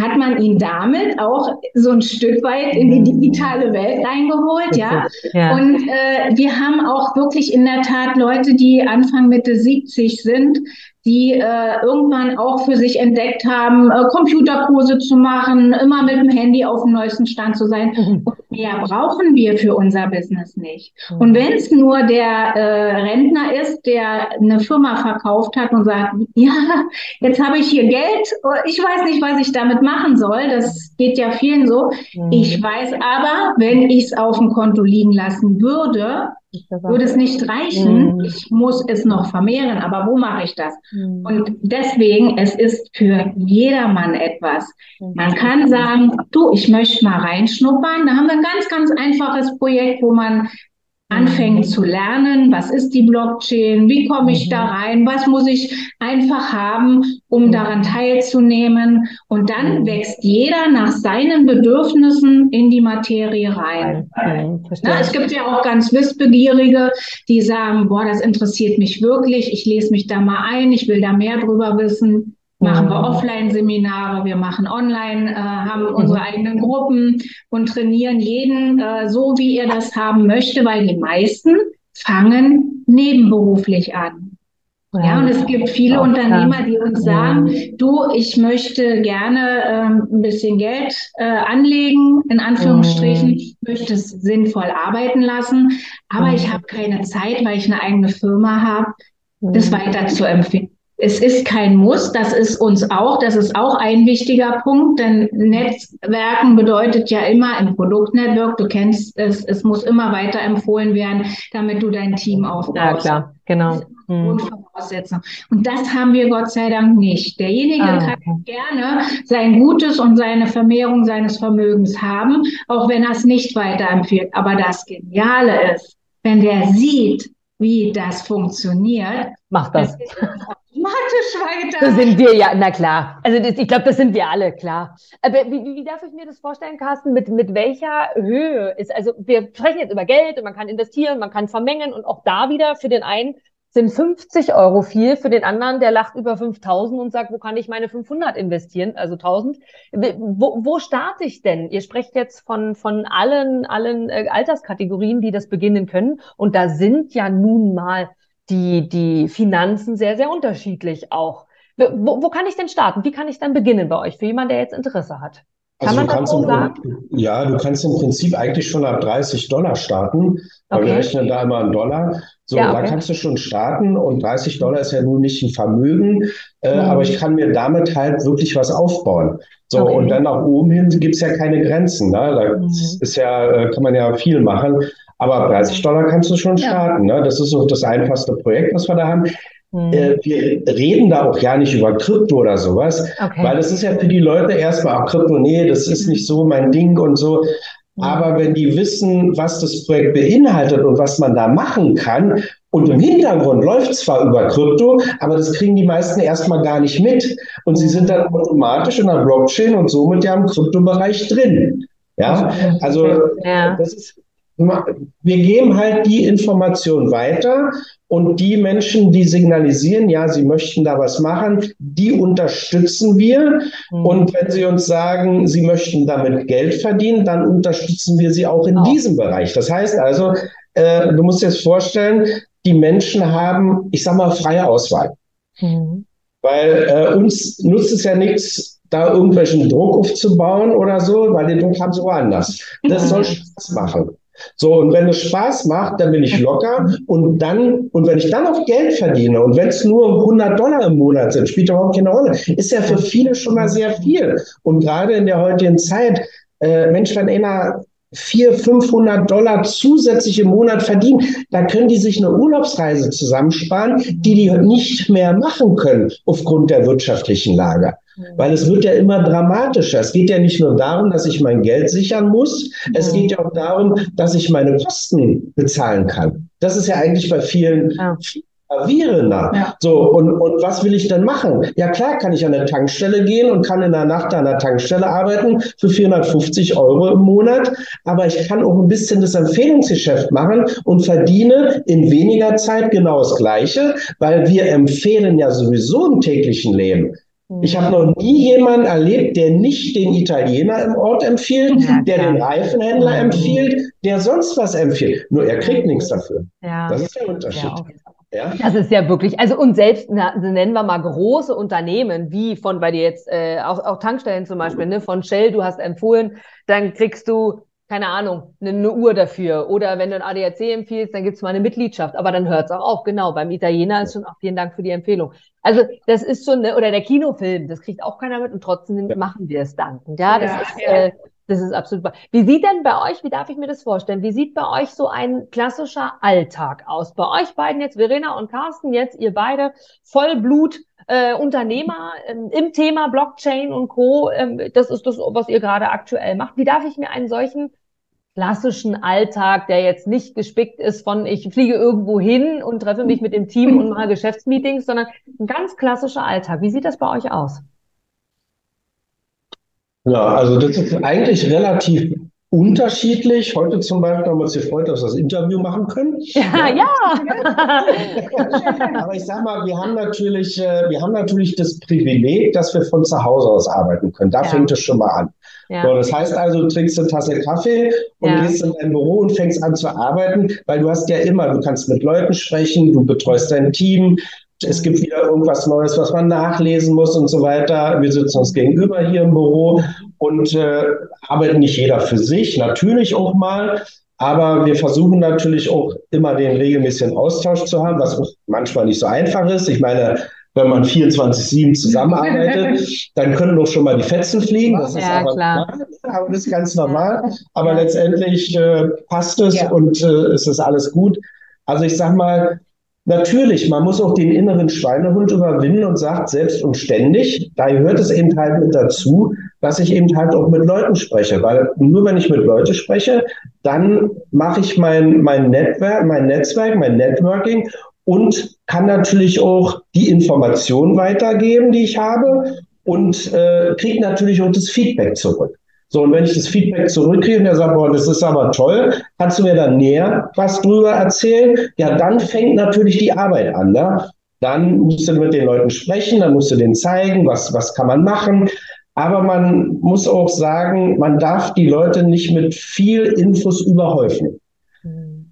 hat man ihn damit auch so ein Stück weit in die mhm. digitale Welt reingeholt, ja. ja. Und äh, wir haben auch wirklich in der Tat Leute, die Anfang Mitte 70 sind, die äh, irgendwann auch für sich entdeckt haben, äh, Computerkurse zu machen, immer mit dem Handy auf dem neuesten Stand zu sein. Mhm. Mehr brauchen wir für unser Business nicht. Mhm. Und wenn es nur der äh, Rentner ist, der eine Firma verkauft hat und sagt, ja, jetzt habe ich hier Geld, ich weiß nicht, was ich damit machen soll, das geht ja vielen so. Mhm. Ich weiß aber, wenn ich es auf dem Konto liegen lassen würde, würde es nicht reichen. Mhm. Ich muss es noch vermehren, aber wo mache ich das? Mhm. Und deswegen, es ist für jedermann etwas. Man kann sagen, du, ich möchte mal reinschnuppern. Da haben wir ein ganz, ganz einfaches Projekt, wo man anfängt zu lernen, was ist die Blockchain, wie komme ich da mhm. rein, was muss ich einfach haben, um mhm. daran teilzunehmen. Und dann mhm. wächst jeder nach seinen Bedürfnissen in die Materie rein. Na, es gibt ja auch ganz Wissbegierige, die sagen, boah, das interessiert mich wirklich, ich lese mich da mal ein, ich will da mehr drüber wissen machen wir mhm. Offline-Seminare, wir machen online, äh, haben mhm. unsere eigenen Gruppen und trainieren jeden äh, so, wie er das haben möchte, weil die meisten fangen nebenberuflich an. Ja, und es gibt viele Unternehmer, die uns sagen, du, ich möchte gerne ähm, ein bisschen Geld äh, anlegen, in Anführungsstrichen, ich möchte es sinnvoll arbeiten lassen, aber ich habe keine Zeit, weil ich eine eigene Firma habe, das weiter zu empfehlen es ist kein Muss, das ist uns auch, das ist auch ein wichtiger Punkt, denn Netzwerken bedeutet ja immer im Produktnetwork, du kennst es, es muss immer weiter empfohlen werden, damit du dein Team aufbaust. Ja,
klar, genau.
Grundvoraussetzung. Und das haben wir Gott sei Dank nicht. Derjenige ah, okay. kann gerne sein Gutes und seine Vermehrung seines Vermögens haben, auch wenn er es nicht weiterempfiehlt. Aber das Geniale ist, wenn der sieht, wie das funktioniert,
macht das
automatisch weiter.
Das sind wir ja, na klar. Also das, ich glaube, das sind wir alle, klar. Aber wie, wie darf ich mir das vorstellen, Carsten? Mit, mit welcher Höhe ist, also wir sprechen jetzt über Geld und man kann investieren, man kann vermengen und auch da wieder für den einen sind 50 Euro viel, für den anderen, der lacht über 5000 und sagt, wo kann ich meine 500 investieren, also 1000. Wo, wo starte ich denn? Ihr sprecht jetzt von, von allen, allen äh, Alterskategorien, die das beginnen können. Und da sind ja nun mal die, die Finanzen sehr, sehr unterschiedlich auch. Wo, wo kann ich denn starten? Wie kann ich dann beginnen bei euch, für jemanden, der jetzt Interesse hat?
Kann also man das so sagen? Ja, du kannst im Prinzip eigentlich schon ab 30 Dollar starten, weil okay. wir rechnen da immer einen Dollar. So, ja, okay. da kannst du schon starten und 30 Dollar ist ja nun nicht ein Vermögen, äh, mhm. aber ich kann mir damit halt wirklich was aufbauen. So, okay. und dann nach oben hin gibt's ja keine Grenzen. Ne? Da mhm. ist ja, äh, kann man ja viel machen. Aber 30 Dollar kannst du schon starten. Ja. Ne? Das ist so das einfachste Projekt, was wir da haben. Hm. Äh, wir reden da auch gar nicht über Krypto oder sowas, okay. weil das ist ja für die Leute erstmal, auch Krypto, nee, das ist nicht so mein Ding und so. Hm. Aber wenn die wissen, was das Projekt beinhaltet und was man da machen kann, und im Hintergrund läuft zwar über Krypto, aber das kriegen die meisten erstmal gar nicht mit. Und sie sind dann automatisch in der Blockchain und somit ja im Kryptobereich drin. Ja, also ja. das ist wir geben halt die Information weiter und die Menschen, die signalisieren, ja, sie möchten da was machen, die unterstützen wir. Mhm. Und wenn sie uns sagen, sie möchten damit Geld verdienen, dann unterstützen wir sie auch in auch. diesem Bereich. Das heißt also, äh, du musst dir jetzt vorstellen, die Menschen haben, ich sag mal, freie Auswahl. Mhm. Weil äh, uns nutzt es ja nichts, da irgendwelchen Druck aufzubauen oder so, weil den Druck haben sie woanders. Das soll Spaß machen. So, und wenn es Spaß macht, dann bin ich locker und dann, und wenn ich dann auch Geld verdiene und wenn es nur 100 Dollar im Monat sind, spielt überhaupt keine Rolle, ist ja für viele schon mal sehr viel. Und gerade in der heutigen Zeit, äh, Mensch, wenn einer 400, 500 Dollar zusätzlich im Monat verdienen, da können die sich eine Urlaubsreise zusammensparen, die die nicht mehr machen können aufgrund der wirtschaftlichen Lage. Weil es wird ja immer dramatischer. Es geht ja nicht nur darum, dass ich mein Geld sichern muss, es geht ja auch darum, dass ich meine Kosten bezahlen kann. Das ist ja eigentlich bei vielen ja. Gravierender. Ja. So, und, und was will ich denn machen? Ja, klar kann ich an eine Tankstelle gehen und kann in der Nacht an der Tankstelle arbeiten für 450 Euro im Monat, aber ich kann auch ein bisschen das Empfehlungsgeschäft machen und verdiene in weniger Zeit genau das Gleiche, weil wir empfehlen ja sowieso im täglichen Leben. Ich habe noch nie jemanden erlebt, der nicht den Italiener im Ort empfiehlt, ja, der den Reifenhändler mhm. empfiehlt, der sonst was empfiehlt. Nur er kriegt nichts dafür. Ja. Das ist der Unterschied.
Ja. Das ist ja wirklich, also und selbst na, nennen wir mal große Unternehmen, wie von bei dir jetzt, äh, auch, auch Tankstellen zum Beispiel, ne, von Shell, du hast empfohlen, dann kriegst du keine Ahnung, eine, eine Uhr dafür. Oder wenn du ein ADAC empfiehlst, dann gibt's mal eine Mitgliedschaft. Aber dann hört's auch auf. Genau, beim Italiener ist schon auch vielen Dank für die Empfehlung. Also das ist schon, ne, oder der Kinofilm, das kriegt auch keiner mit und trotzdem ja. machen wir es dann. Ja, das ja, ist, ja. Äh, das ist absolut. Wie sieht denn bei euch, wie darf ich mir das vorstellen? Wie sieht bei euch so ein klassischer Alltag aus? Bei euch beiden jetzt, Verena und Carsten, jetzt ihr beide Vollblut äh, Unternehmer ähm, im Thema Blockchain und Co. Ähm, das ist das, was ihr gerade aktuell macht. Wie darf ich mir einen solchen klassischen Alltag, der jetzt nicht gespickt ist von ich fliege irgendwo hin und treffe mich mit dem Team und mache Geschäftsmeetings, sondern ein ganz klassischer Alltag. Wie sieht das bei euch aus?
Ja, also das ist eigentlich relativ unterschiedlich. Heute zum Beispiel haben wir uns gefreut, dass wir das Interview machen können.
Ja, ja.
Aber ich sag mal, wir haben natürlich, äh, wir haben natürlich das Privileg, dass wir von zu Hause aus arbeiten können. Da ja. fängt es schon mal an. Ja. So, das heißt also, du trinkst eine Tasse Kaffee und ja. gehst in dein Büro und fängst an zu arbeiten, weil du hast ja immer, du kannst mit Leuten sprechen, du betreust dein Team, es gibt wieder irgendwas Neues, was man nachlesen muss und so weiter. Wir sitzen uns gegenüber hier im Büro und äh, arbeiten nicht jeder für sich, natürlich auch mal. Aber wir versuchen natürlich auch immer den regelmäßigen Austausch zu haben, was manchmal nicht so einfach ist. Ich meine, wenn man 24-7 zusammenarbeitet, dann können doch schon mal die Fetzen fliegen. Das ist ja, aber, klar. Normal, aber das ist ganz normal. Aber letztendlich äh, passt es ja. und äh, es ist alles gut. Also ich sag mal, Natürlich, man muss auch den inneren Schweinehund überwinden und sagt selbst und ständig, da gehört es eben halt mit dazu, dass ich eben halt auch mit Leuten spreche, weil nur wenn ich mit Leuten spreche, dann mache ich mein, mein Netzwerk, mein Netzwerk, mein Networking und kann natürlich auch die Informationen weitergeben, die ich habe und äh, kriege natürlich auch das Feedback zurück. So, und wenn ich das Feedback zurückkriege und der sagt, boah, das ist aber toll, kannst du mir dann näher was drüber erzählen? Ja, dann fängt natürlich die Arbeit an. Ne? Dann musst du mit den Leuten sprechen, dann musst du denen zeigen, was, was kann man machen. Aber man muss auch sagen, man darf die Leute nicht mit viel Infos überhäufen.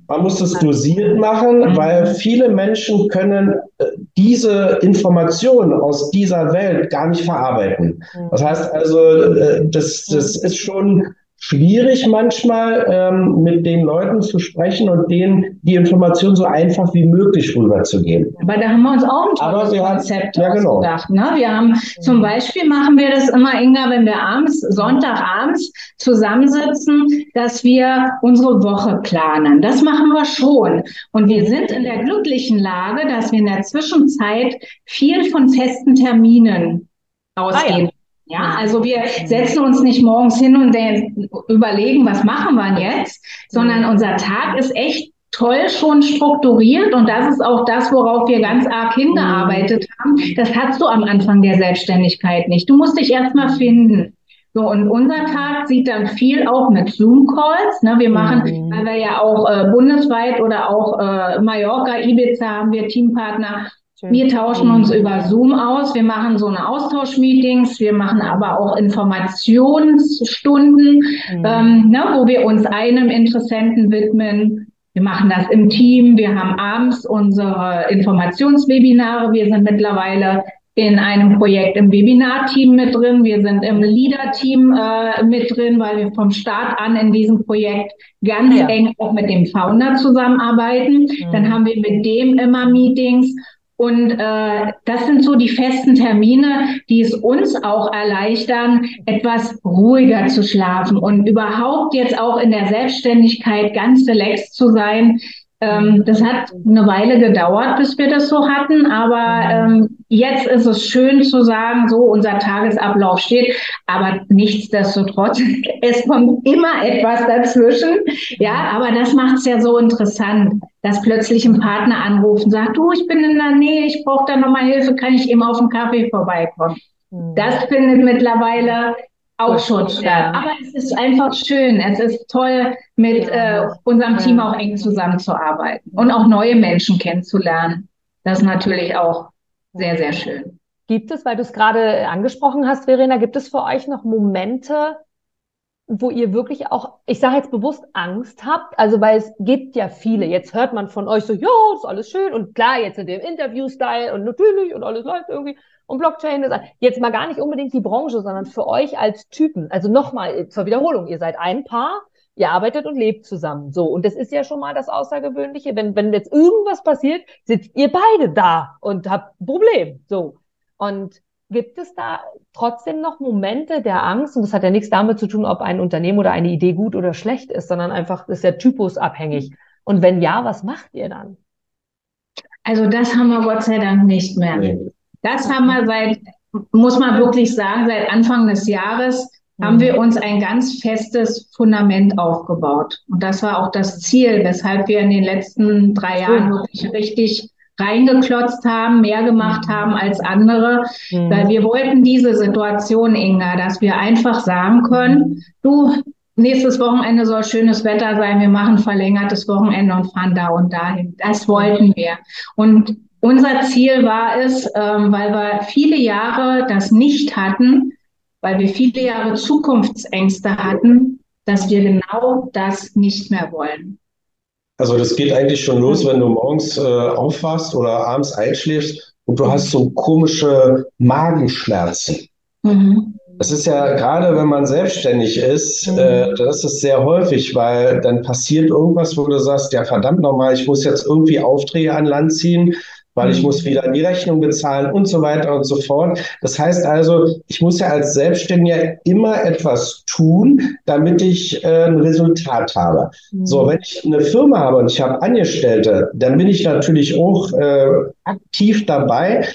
Man muss es dosiert machen, weil viele Menschen können äh, diese Informationen aus dieser Welt gar nicht verarbeiten. Das heißt also, äh, das, das ist schon schwierig manchmal, ähm, mit den Leuten zu sprechen und denen die Information so einfach wie möglich rüberzugeben.
Aber da haben wir uns auch ein tolles Aber Konzept ja, genau. ausgedacht. Ne? Wir haben zum Beispiel machen wir das immer, Inga, wenn wir abends, Sonntagabends zusammensitzen, dass wir unsere Woche planen. Das machen wir schon. Und wir sind in der glücklichen Lage, dass wir in der Zwischenzeit viel von festen Terminen ausgehen. Ja. Also wir setzen uns nicht morgens hin und überlegen, was machen wir jetzt, sondern unser Tag ist echt toll schon strukturiert und das ist auch das, worauf wir ganz arg hingearbeitet haben. Das hast du am Anfang der Selbstständigkeit nicht. Du musst dich erstmal finden. So, und unser Tag sieht dann viel auch mit Zoom-Calls. Ne? Wir machen, mhm. weil wir ja auch äh, bundesweit oder auch äh, Mallorca, Ibiza haben wir Teampartner wir tauschen uns über Zoom aus. Wir machen so eine Austauschmeetings. Wir machen aber auch Informationsstunden, mhm. ähm, ne, wo wir uns einem Interessenten widmen. Wir machen das im Team. Wir haben abends unsere Informationswebinare. Wir sind mittlerweile in einem Projekt im Webinar-Team mit drin. Wir sind im Leader-Team äh, mit drin, weil wir vom Start an in diesem Projekt ganz ja. eng auch mit dem Founder zusammenarbeiten. Mhm. Dann haben wir mit dem immer Meetings und äh, das sind so die festen Termine, die es uns auch erleichtern, etwas ruhiger zu schlafen und überhaupt jetzt auch in der Selbstständigkeit ganz relaxed zu sein. Ähm, das hat eine Weile gedauert, bis wir das so hatten, aber ähm, jetzt ist es schön zu sagen, so unser Tagesablauf steht, aber nichtsdestotrotz, es kommt immer etwas dazwischen. Ja, aber das macht es ja so interessant, dass plötzlich ein Partner anruft und sagt, du, ich bin in der Nähe, ich brauche da nochmal Hilfe, kann ich eben auf den Kaffee vorbeikommen. Mhm. Das findet mittlerweile auch schon statt. Aber es ist einfach schön. Es ist toll, mit äh, unserem Team auch eng zusammenzuarbeiten und auch neue Menschen kennenzulernen. Das ist natürlich auch sehr, sehr schön.
Gibt es, weil du es gerade angesprochen hast, Verena, gibt es für euch noch Momente, wo ihr wirklich auch, ich sage jetzt bewusst Angst habt? Also, weil es gibt ja viele. Jetzt hört man von euch so, ja, ist alles schön und klar, jetzt in dem Interview-Style und natürlich und alles läuft irgendwie und Blockchain ist jetzt mal gar nicht unbedingt die Branche, sondern für euch als Typen. Also nochmal zur Wiederholung, ihr seid ein Paar, ihr arbeitet und lebt zusammen. So, und das ist ja schon mal das Außergewöhnliche. Wenn, wenn jetzt irgendwas passiert, sitzt ihr beide da und habt ein Problem. So. Und gibt es da trotzdem noch Momente der Angst? Und das hat ja nichts damit zu tun, ob ein Unternehmen oder eine Idee gut oder schlecht ist, sondern einfach, das ist ja typusabhängig. Und wenn ja, was macht ihr dann?
Also das haben wir Gott sei Dank nicht mehr. Das haben wir seit, muss man wirklich sagen, seit Anfang des Jahres haben mhm. wir uns ein ganz festes Fundament aufgebaut. Und das war auch das Ziel, weshalb wir in den letzten drei Jahren wirklich richtig reingeklotzt haben, mehr gemacht mhm. haben als andere, mhm. weil wir wollten diese Situation, Inga, dass wir einfach sagen können, du, nächstes Wochenende soll schönes Wetter sein, wir machen verlängertes Wochenende und fahren da und dahin. Das wollten wir. Und unser Ziel war es, ähm, weil wir viele Jahre das nicht hatten, weil wir viele Jahre Zukunftsängste hatten, dass wir genau das nicht mehr wollen.
Also das geht eigentlich schon los, wenn du morgens äh, aufwachst oder abends einschläfst und du hast so komische Magenschmerzen. Mhm. Das ist ja gerade, wenn man selbstständig ist, mhm. äh, das ist sehr häufig, weil dann passiert irgendwas, wo du sagst, ja verdammt nochmal, ich muss jetzt irgendwie Aufträge an Land ziehen weil ich muss wieder die Rechnung bezahlen und so weiter und so fort. Das heißt also, ich muss ja als Selbstständiger immer etwas tun, damit ich äh, ein Resultat habe. Mhm. So, wenn ich eine Firma habe und ich habe Angestellte, dann bin ich natürlich auch äh, aktiv dabei.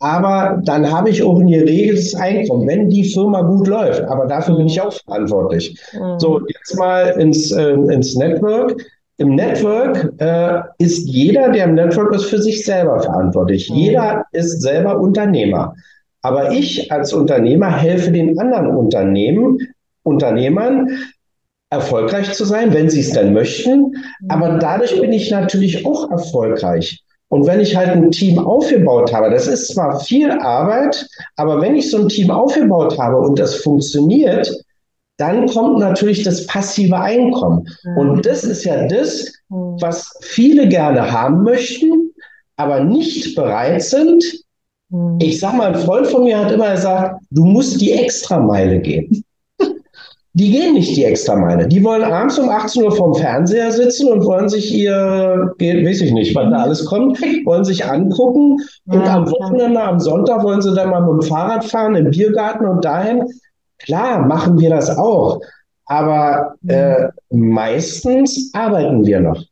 Aber dann habe ich auch ein geregeltes Einkommen, wenn die Firma gut läuft. Aber dafür bin ich auch verantwortlich. Mhm. So, jetzt mal ins, äh, ins Network. Im Network äh, ist jeder, der im Network ist, für sich selber verantwortlich. Mhm. Jeder ist selber Unternehmer. Aber ich als Unternehmer helfe den anderen Unternehmen, Unternehmern, erfolgreich zu sein, wenn sie es denn möchten. Aber dadurch bin ich natürlich auch erfolgreich. Und wenn ich halt ein Team aufgebaut habe, das ist zwar viel Arbeit, aber wenn ich so ein Team aufgebaut habe und das funktioniert, dann kommt natürlich das passive Einkommen. Und das ist ja das, was viele gerne haben möchten, aber nicht bereit sind, hm. Ich sag mal, ein Freund von mir hat immer gesagt, du musst die Extrameile gehen. Die gehen nicht die Extrameile. Die wollen abends um 18 Uhr vorm Fernseher sitzen und wollen sich ihr, weiß ich nicht, wann da alles kommt, wollen sich angucken. Und am Wochenende, am Sonntag wollen sie dann mal mit dem Fahrrad fahren, im Biergarten und dahin. Klar, machen wir das auch. Aber äh, meistens arbeiten wir noch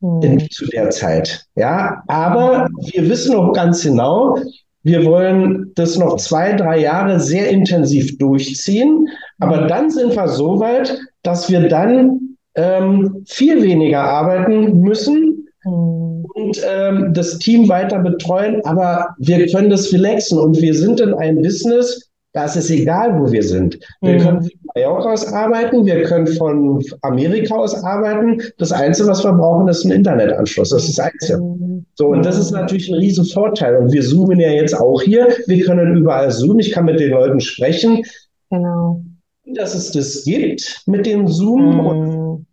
in, hm. zu der Zeit. Ja, aber wir wissen auch ganz genau, wir wollen das noch zwei, drei Jahre sehr intensiv durchziehen. Aber hm. dann sind wir so weit, dass wir dann ähm, viel weniger arbeiten müssen und ähm, das Team weiter betreuen. Aber wir können das relaxen und wir sind in einem Business, da ist es egal, wo wir sind. Wir mhm. können von Mallorca aus arbeiten, wir können von Amerika aus arbeiten. Das Einzige, was wir brauchen, ist ein Internetanschluss. Das ist das Einzige. So, und das ist natürlich ein riesen Vorteil. Und wir zoomen ja jetzt auch hier. Wir können überall zoomen. Ich kann mit den Leuten sprechen. Genau. Dass es das gibt mit dem Zoom. Mhm. Und,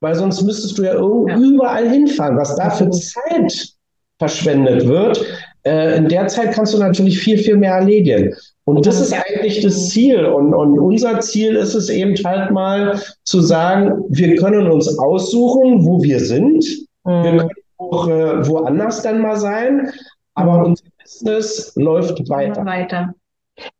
weil sonst müsstest du ja, ja. überall hinfahren, was da für Zeit verschwendet wird. Äh, in der Zeit kannst du natürlich viel, viel mehr erledigen. Und das ist eigentlich das Ziel. Und, und unser Ziel ist es eben halt mal zu sagen, wir können uns aussuchen, wo wir sind. Mhm. Wir können auch äh, woanders dann mal sein. Aber mhm. unser Business läuft weiter.
weiter.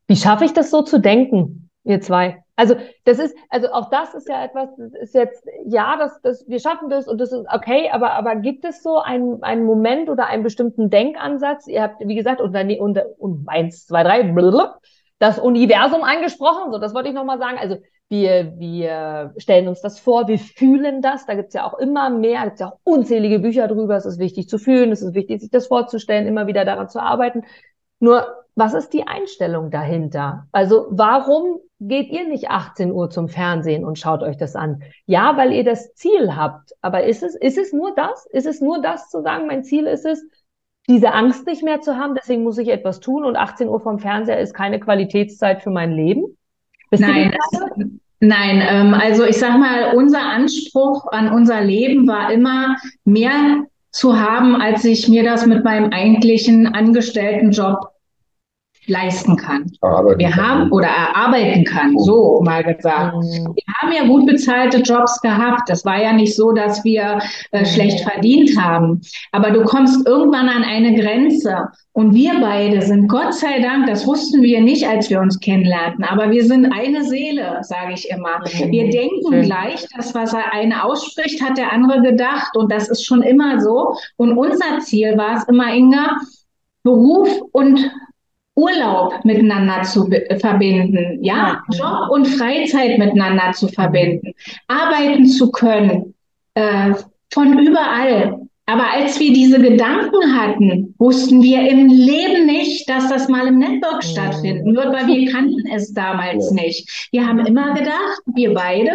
Wie schaffe ich das so zu denken, ihr zwei? Also das ist, also auch das ist ja etwas, das ist jetzt, ja, das, das, wir schaffen das und das ist okay, aber, aber gibt es so einen, einen Moment oder einen bestimmten Denkansatz? Ihr habt, wie gesagt, unter, unter, und eins, zwei, drei, blablabla, das Universum angesprochen, so das wollte ich nochmal sagen. Also wir, wir stellen uns das vor, wir fühlen das, da gibt's ja auch immer mehr, gibt's ja auch unzählige Bücher drüber, es ist wichtig zu fühlen, es ist wichtig, sich das vorzustellen, immer wieder daran zu arbeiten. Nur, was ist die Einstellung dahinter? Also warum geht ihr nicht 18 Uhr zum Fernsehen und schaut euch das an? Ja, weil ihr das Ziel habt. Aber ist es, ist es nur das? Ist es nur das zu sagen, mein Ziel ist es, diese Angst nicht mehr zu haben, deswegen muss ich etwas tun und 18 Uhr vom Fernseher ist keine Qualitätszeit für mein Leben?
Bist nein, nein, ähm, also ich sag mal, unser Anspruch an unser Leben war immer mehr zu haben, als ich mir das mit meinem eigentlichen Angestelltenjob leisten kann. Erarbeiten wir haben oder erarbeiten kann, so mal gesagt. Mhm. Wir haben ja gut bezahlte Jobs gehabt. Das war ja nicht so, dass wir äh, schlecht verdient haben. Aber du kommst irgendwann an eine Grenze. Und wir beide sind Gott sei Dank, das wussten wir nicht, als wir uns kennenlernten, aber wir sind eine Seele, sage ich immer. Mhm. Wir denken gleich, das, was er eine ausspricht, hat der andere gedacht. Und das ist schon immer so. Und unser Ziel war es immer, Inga, Beruf und Urlaub miteinander zu verbinden, ja, Job und Freizeit miteinander zu verbinden, arbeiten zu können, äh, von überall. Aber als wir diese Gedanken hatten, wussten wir im Leben nicht, dass das mal im Network stattfinden wird, weil wir kannten es damals nicht. Wir haben immer gedacht, wir beide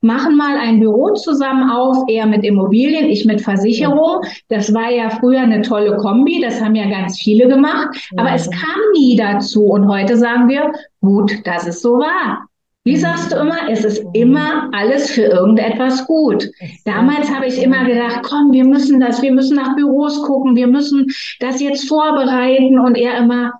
machen mal ein Büro zusammen auf, er mit Immobilien, ich mit Versicherung. Das war ja früher eine tolle Kombi, das haben ja ganz viele gemacht, aber es kam nie dazu. Und heute sagen wir, gut, dass es so war. Wie sagst du immer, es ist immer alles für irgendetwas gut. Damals habe ich immer gedacht, komm, wir müssen das, wir müssen nach Büros gucken, wir müssen das jetzt vorbereiten und er immer,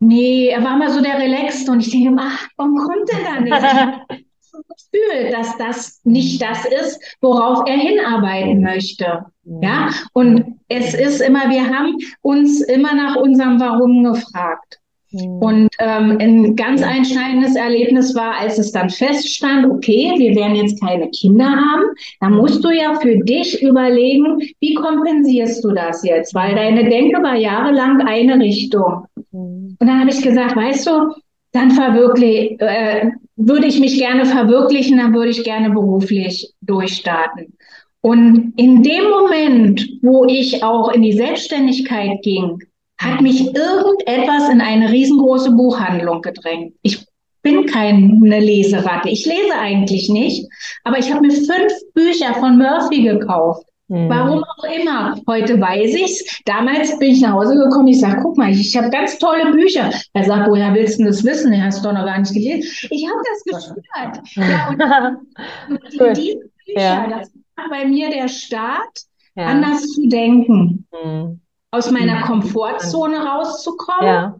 nee, er war immer so der Relaxed und ich denke immer, ach, warum kommt er da nicht? Gefühl, dass das nicht das ist, worauf er hinarbeiten möchte. Ja, und es ist immer, wir haben uns immer nach unserem Warum gefragt. Und ähm, ein ganz einschneidendes Erlebnis war, als es dann feststand, okay, wir werden jetzt keine Kinder haben, dann musst du ja für dich überlegen, wie kompensierst du das jetzt? Weil deine Denke war jahrelang eine Richtung. Mhm. Und dann habe ich gesagt, weißt du, dann verwirklich, äh, würde ich mich gerne verwirklichen, dann würde ich gerne beruflich durchstarten. Und in dem Moment, wo ich auch in die Selbstständigkeit ging, hat mich irgendetwas in eine riesengroße Buchhandlung gedrängt. Ich bin keine Leseratte. Ich lese eigentlich nicht, aber ich habe mir fünf Bücher von Murphy gekauft. Mhm. Warum auch immer. Heute weiß ich's. Damals bin ich nach Hause gekommen. Ich sage, guck mal, ich, ich habe ganz tolle Bücher. Er sagt, woher willst du das wissen? Du hast doch noch gar nicht gelesen. Ich habe das gespürt. Ja, und, und diese Bücher, ja. das war bei mir der Start, ja. anders zu denken. Mhm. Aus meiner mhm. Komfortzone rauszukommen. Ja.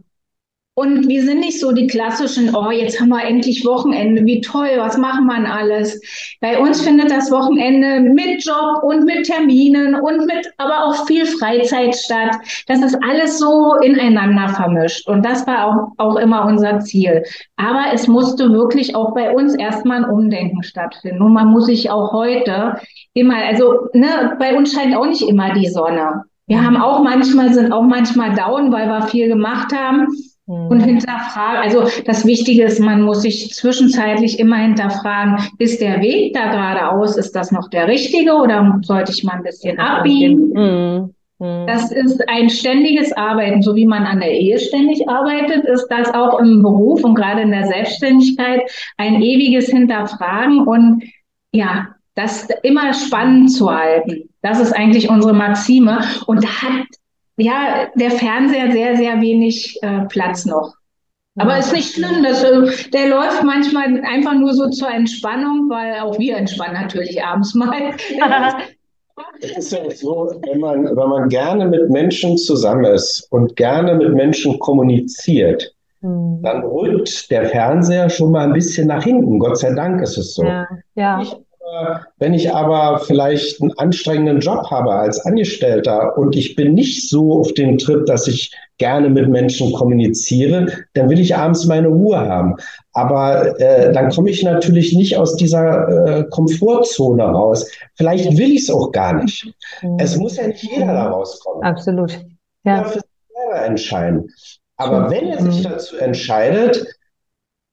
Und wir sind nicht so die klassischen, oh, jetzt haben wir endlich Wochenende, wie toll, was machen wir alles? Bei uns findet das Wochenende mit Job und mit Terminen und mit aber auch viel Freizeit statt. Das ist alles so ineinander vermischt. Und das war auch, auch immer unser Ziel. Aber es musste wirklich auch bei uns erstmal ein Umdenken stattfinden. Und man muss sich auch heute immer, also ne, bei uns scheint auch nicht immer die Sonne. Wir haben auch manchmal, sind auch manchmal down, weil wir viel gemacht haben. Und mhm. hinterfragen, also das Wichtige ist, man muss sich zwischenzeitlich immer hinterfragen, ist der Weg da geradeaus, ist das noch der richtige oder sollte ich mal ein bisschen abbiegen? Mhm. Mhm. Das ist ein ständiges Arbeiten, so wie man an der Ehe ständig arbeitet, ist das auch im Beruf und gerade in der Selbstständigkeit ein ewiges Hinterfragen und ja, das immer spannend zu halten. Das ist eigentlich unsere Maxime und da hat ja, der Fernseher sehr, sehr wenig äh, Platz noch. Aber ist nicht schlimm, das, äh, der läuft manchmal einfach nur so zur Entspannung, weil auch wir entspannen natürlich abends mal.
Es ist ja so, wenn man, wenn man gerne mit Menschen zusammen ist und gerne mit Menschen kommuniziert, hm. dann rückt der Fernseher schon mal ein bisschen nach hinten. Gott sei Dank ist es so. Ja, ja. Ich wenn ich aber vielleicht einen anstrengenden Job habe als Angestellter und ich bin nicht so auf dem Trip, dass ich gerne mit Menschen kommuniziere, dann will ich abends meine Ruhe haben. Aber äh, dann komme ich natürlich nicht aus dieser äh, Komfortzone raus. Vielleicht will ich es auch gar nicht. Mhm. Es muss ja nicht jeder da rauskommen.
Absolut. Ja.
Für sich selber entscheiden. Aber wenn er sich mhm. dazu entscheidet,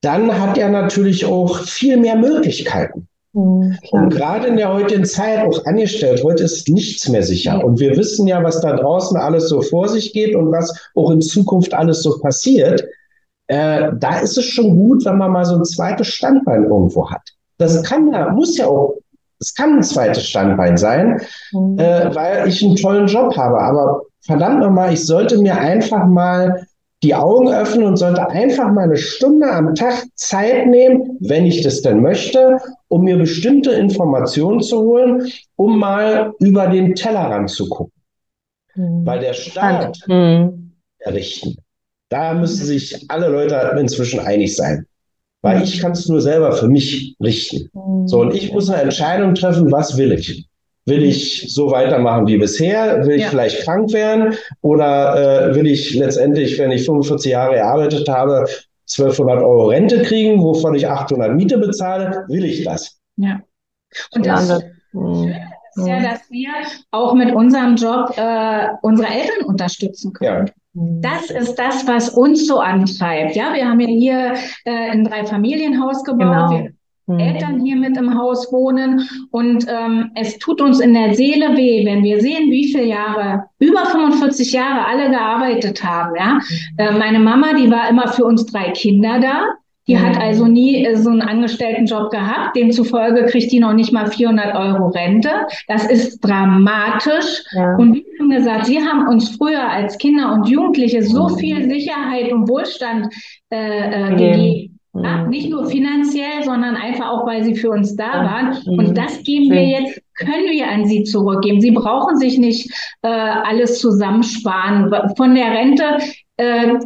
dann hat er natürlich auch viel mehr Möglichkeiten. Mhm, und gerade in der heutigen Zeit auch angestellt, heute ist nichts mehr sicher. Und wir wissen ja, was da draußen alles so vor sich geht und was auch in Zukunft alles so passiert. Äh, da ist es schon gut, wenn man mal so ein zweites Standbein irgendwo hat. Das kann ja, muss ja auch, es kann ein zweites Standbein sein, mhm. äh, weil ich einen tollen Job habe. Aber verdammt nochmal, ich sollte mir einfach mal die Augen öffnen und sollte einfach mal eine Stunde am Tag Zeit nehmen, wenn ich das denn möchte, um mir bestimmte Informationen zu holen, um mal über den Tellerrand zu gucken. Mhm. Weil der Staat mhm. errichten, da müssen sich alle Leute inzwischen einig sein. Weil hm. ich kann es nur selber für mich richten. Mhm. So, und ich muss eine Entscheidung treffen, was will ich? Will ich so weitermachen wie bisher? Will ich ja. vielleicht krank werden? Oder äh, will ich letztendlich, wenn ich 45 Jahre gearbeitet habe, 1200 Euro Rente kriegen, wovon ich 800 Miete bezahle? Will ich das?
Ja. Und das mhm. ist ja, dass wir auch mit unserem Job äh, unsere Eltern unterstützen können. Ja. Das ist das, was uns so antreibt. Ja, wir haben ja hier äh, ein Dreifamilienhaus gebaut. Genau. Wir. Eltern hier mit im Haus wohnen. Und ähm, es tut uns in der Seele weh, wenn wir sehen, wie viele Jahre, über 45 Jahre alle gearbeitet haben. Ja? Mhm. Äh, meine Mama, die war immer für uns drei Kinder da. Die mhm. hat also nie äh, so einen Angestelltenjob gehabt. Demzufolge kriegt die noch nicht mal 400 Euro Rente. Das ist dramatisch. Ja. Und wie schon gesagt, sie haben uns früher als Kinder und Jugendliche so mhm. viel Sicherheit und Wohlstand äh, äh, gegeben. Ja, mhm. nicht nur finanziell, sondern einfach auch, weil sie für uns da waren. Und mhm. das geben wir jetzt, können wir an sie zurückgeben. Sie brauchen sich nicht äh, alles zusammensparen. Von der Rente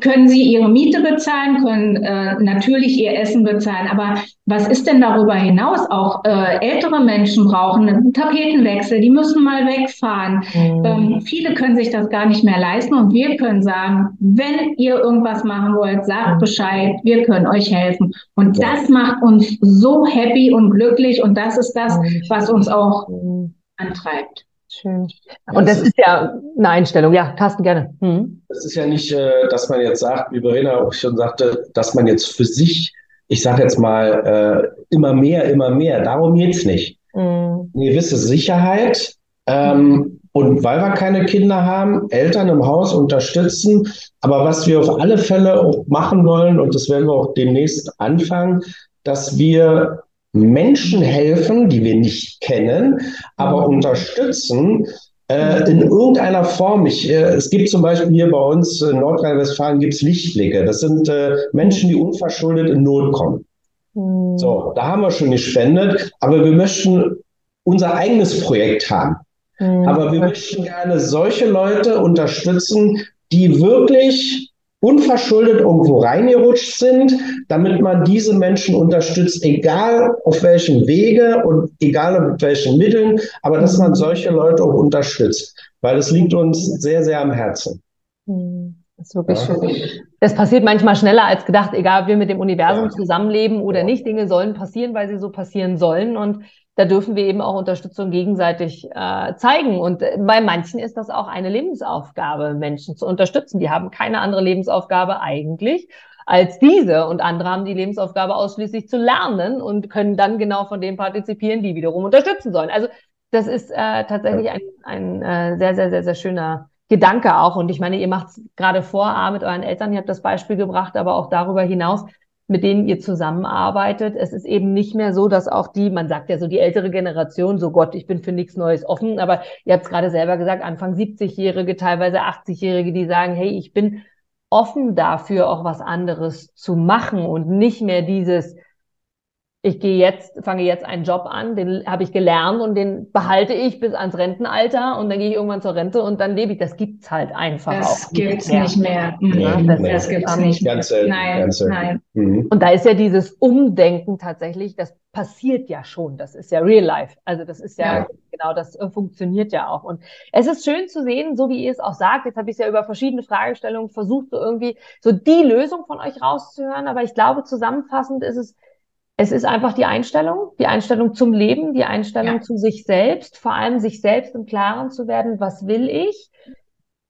können sie ihre Miete bezahlen, können äh, natürlich ihr Essen bezahlen. Aber was ist denn darüber hinaus? Auch äh, ältere Menschen brauchen einen Tapetenwechsel, die müssen mal wegfahren. Mhm. Ähm, viele können sich das gar nicht mehr leisten und wir können sagen, wenn ihr irgendwas machen wollt, sagt mhm. Bescheid, wir können euch helfen. Und ja. das macht uns so happy und glücklich und das ist das, mhm. was uns auch mhm. antreibt.
Schön. Und das, das ist ja eine Einstellung. Ja, Carsten, gerne.
Hm. Das ist ja nicht, äh, dass man jetzt sagt, wie Verena auch schon sagte, dass man jetzt für sich, ich sage jetzt mal, äh, immer mehr, immer mehr. Darum geht's nicht. mhm. eine gewisse Sicherheit. Ähm, und weil wir keine Kinder haben, Eltern im Haus unterstützen. Aber was wir auf alle Fälle auch machen wollen, und das werden wir auch demnächst anfangen, dass wir Menschen helfen, die wir nicht kennen, aber mhm. unterstützen, äh, in irgendeiner Form. Ich, äh, es gibt zum Beispiel hier bei uns in Nordrhein-Westfalen gibt's Lichtblicke. Das sind äh, Menschen, die unverschuldet in Not kommen. Mhm. So, da haben wir schon gespendet, aber wir möchten unser eigenes Projekt haben. Mhm. Aber wir möchten gerne solche Leute unterstützen, die wirklich unverschuldet irgendwo reingerutscht sind, damit man diese Menschen unterstützt, egal auf welchen Wege und egal mit welchen Mitteln, aber dass man solche Leute auch unterstützt, weil es liegt uns sehr, sehr am Herzen.
Mhm. Das ist wirklich ja. schön. Das passiert manchmal schneller als gedacht, egal ob wir mit dem Universum ja. zusammenleben oder nicht. Dinge sollen passieren, weil sie so passieren sollen. Und da dürfen wir eben auch Unterstützung gegenseitig äh, zeigen. Und bei manchen ist das auch eine Lebensaufgabe, Menschen zu unterstützen. Die haben keine andere Lebensaufgabe eigentlich als diese. Und andere haben die Lebensaufgabe ausschließlich zu lernen und können dann genau von denen partizipieren, die wiederum unterstützen sollen. Also das ist äh, tatsächlich ein, ein äh, sehr, sehr, sehr, sehr schöner Gedanke auch. Und ich meine, ihr macht es gerade vor, A, mit euren Eltern, ihr habt das Beispiel gebracht, aber auch darüber hinaus mit denen ihr zusammenarbeitet. Es ist eben nicht mehr so, dass auch die, man sagt ja so die ältere Generation, so Gott, ich bin für nichts Neues offen, aber ihr habt es gerade selber gesagt, Anfang 70-Jährige, teilweise 80-Jährige, die sagen, hey, ich bin offen dafür, auch was anderes zu machen und nicht mehr dieses, ich gehe jetzt, fange jetzt einen Job an, den habe ich gelernt und den behalte ich bis ans Rentenalter und dann gehe ich irgendwann zur Rente und dann lebe ich. Das gibt's halt einfach
das auch. Gibt's nicht mehr.
Nicht mehr.
Mhm.
das, nee, das gibt's nicht mehr.
Ganz selten,
nein,
ganz selten.
nein.
Mhm. Und da ist ja dieses Umdenken tatsächlich, das passiert ja schon. Das ist ja real life. Also das ist ja, ja. genau, das äh, funktioniert ja auch. Und es ist schön zu sehen, so wie ihr es auch sagt. Jetzt habe ich es ja über verschiedene Fragestellungen versucht, so irgendwie so die Lösung von euch rauszuhören. Aber ich glaube, zusammenfassend ist es, es ist einfach die Einstellung, die Einstellung zum Leben, die Einstellung ja. zu sich selbst, vor allem sich selbst im Klaren zu werden, was will ich?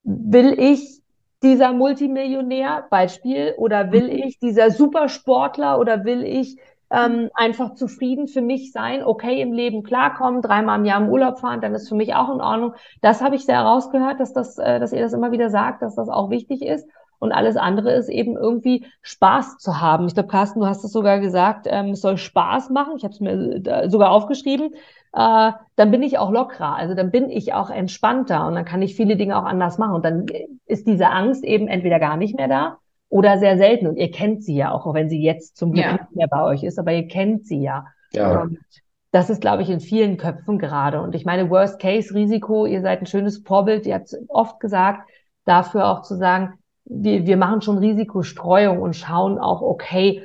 Will ich dieser Multimillionär, Beispiel, oder will mhm. ich dieser Supersportler oder will ich ähm, einfach zufrieden für mich sein, okay im Leben klarkommen, dreimal im Jahr im Urlaub fahren, dann ist für mich auch in Ordnung. Das habe ich sehr herausgehört, dass das, äh, dass ihr das immer wieder sagt, dass das auch wichtig ist. Und alles andere ist eben irgendwie Spaß zu haben. Ich glaube, Carsten, du hast es sogar gesagt, ähm, es soll Spaß machen. Ich habe es mir äh, sogar aufgeschrieben. Äh, dann bin ich auch lockerer. Also dann bin ich auch entspannter und dann kann ich viele Dinge auch anders machen. Und dann ist diese Angst eben entweder gar nicht mehr da oder sehr selten. Und ihr kennt sie ja auch, auch wenn sie jetzt zum Glück ja. nicht mehr bei euch ist, aber ihr kennt sie ja.
Ja. Und
das ist, glaube ich, in vielen Köpfen gerade. Und ich meine, Worst-Case-Risiko, ihr seid ein schönes Vorbild, ihr habt oft gesagt, dafür auch zu sagen, wir, wir machen schon Risikostreuung und schauen auch, okay,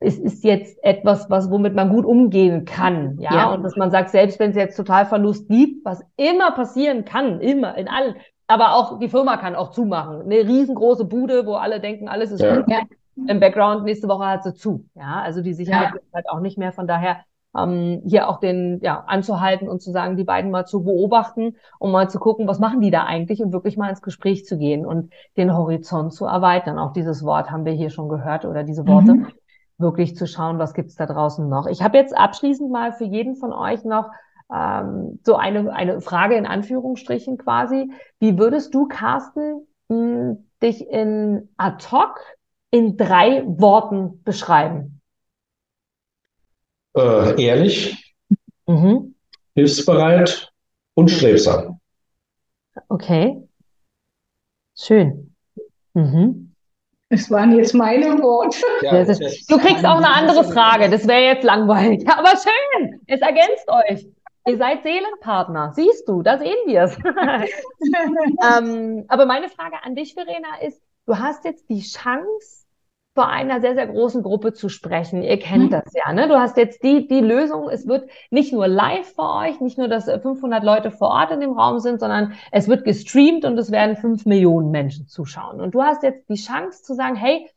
es ist jetzt etwas, was womit man gut umgehen kann, ja? ja. und dass man sagt, selbst wenn es jetzt total Verlust gibt, was immer passieren kann, immer in allen, aber auch die Firma kann auch zumachen, eine riesengroße Bude, wo alle denken, alles ist ja. gut. Ja. Im Background nächste Woche hat sie zu, ja, also die Sicherheit ja. ist halt auch nicht mehr. Von daher ähm, hier auch den, ja, anzuhalten und zu sagen, die beiden mal zu beobachten, um mal zu gucken, was machen die da eigentlich und wirklich mal ins Gespräch zu gehen und den Horizont zu erweitern. Auch dieses Wort haben wir hier schon gehört oder diese Worte. Mhm. Wirklich zu schauen, was gibt's da draußen noch. Ich habe jetzt abschließend mal für jeden von euch noch ähm, so eine, eine Frage in Anführungsstrichen quasi. Wie würdest du, Carsten, mh, hm, dich in ad hoc in drei Worten beschreiben?
Äh, ehrlich, mhm. hilfsbereit und strebsam.
Okay. Schön. Mhm.
Das waren jetzt meine Worte.
Ja, ist, du kriegst auch eine andere Frage. Das wäre jetzt langweilig. Aber schön. Es ergänzt euch. Ihr seid Seelenpartner. Siehst du, da sehen wir es. ähm, aber meine Frage an dich, Verena, ist, du hast jetzt die Chance, vor einer sehr, sehr großen Gruppe zu sprechen. Ihr kennt mhm. das ja, ne? Du hast jetzt die, die Lösung. Es wird nicht nur live vor euch, nicht nur, dass 500 Leute vor Ort in dem Raum sind, sondern es wird gestreamt und es werden fünf Millionen Menschen zuschauen. Und du hast jetzt die Chance zu sagen, hey,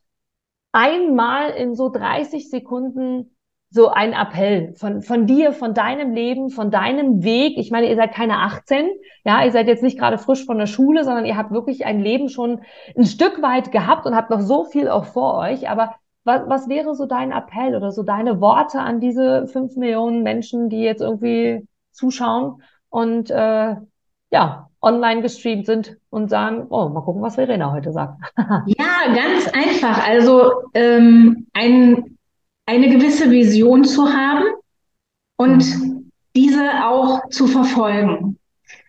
einmal in so 30 Sekunden so ein Appell von, von dir, von deinem Leben, von deinem Weg. Ich meine, ihr seid keine 18, ja, ihr seid jetzt nicht gerade frisch von der Schule, sondern ihr habt wirklich ein Leben schon ein Stück weit gehabt und habt noch so viel auch vor euch. Aber was, was wäre so dein Appell oder so deine Worte an diese fünf Millionen Menschen, die jetzt irgendwie zuschauen und äh, ja, online gestreamt sind und sagen, oh, mal gucken, was Verena heute sagt.
ja, ganz einfach. Also ähm, ein, eine gewisse Vision zu haben und mhm. diese auch zu verfolgen.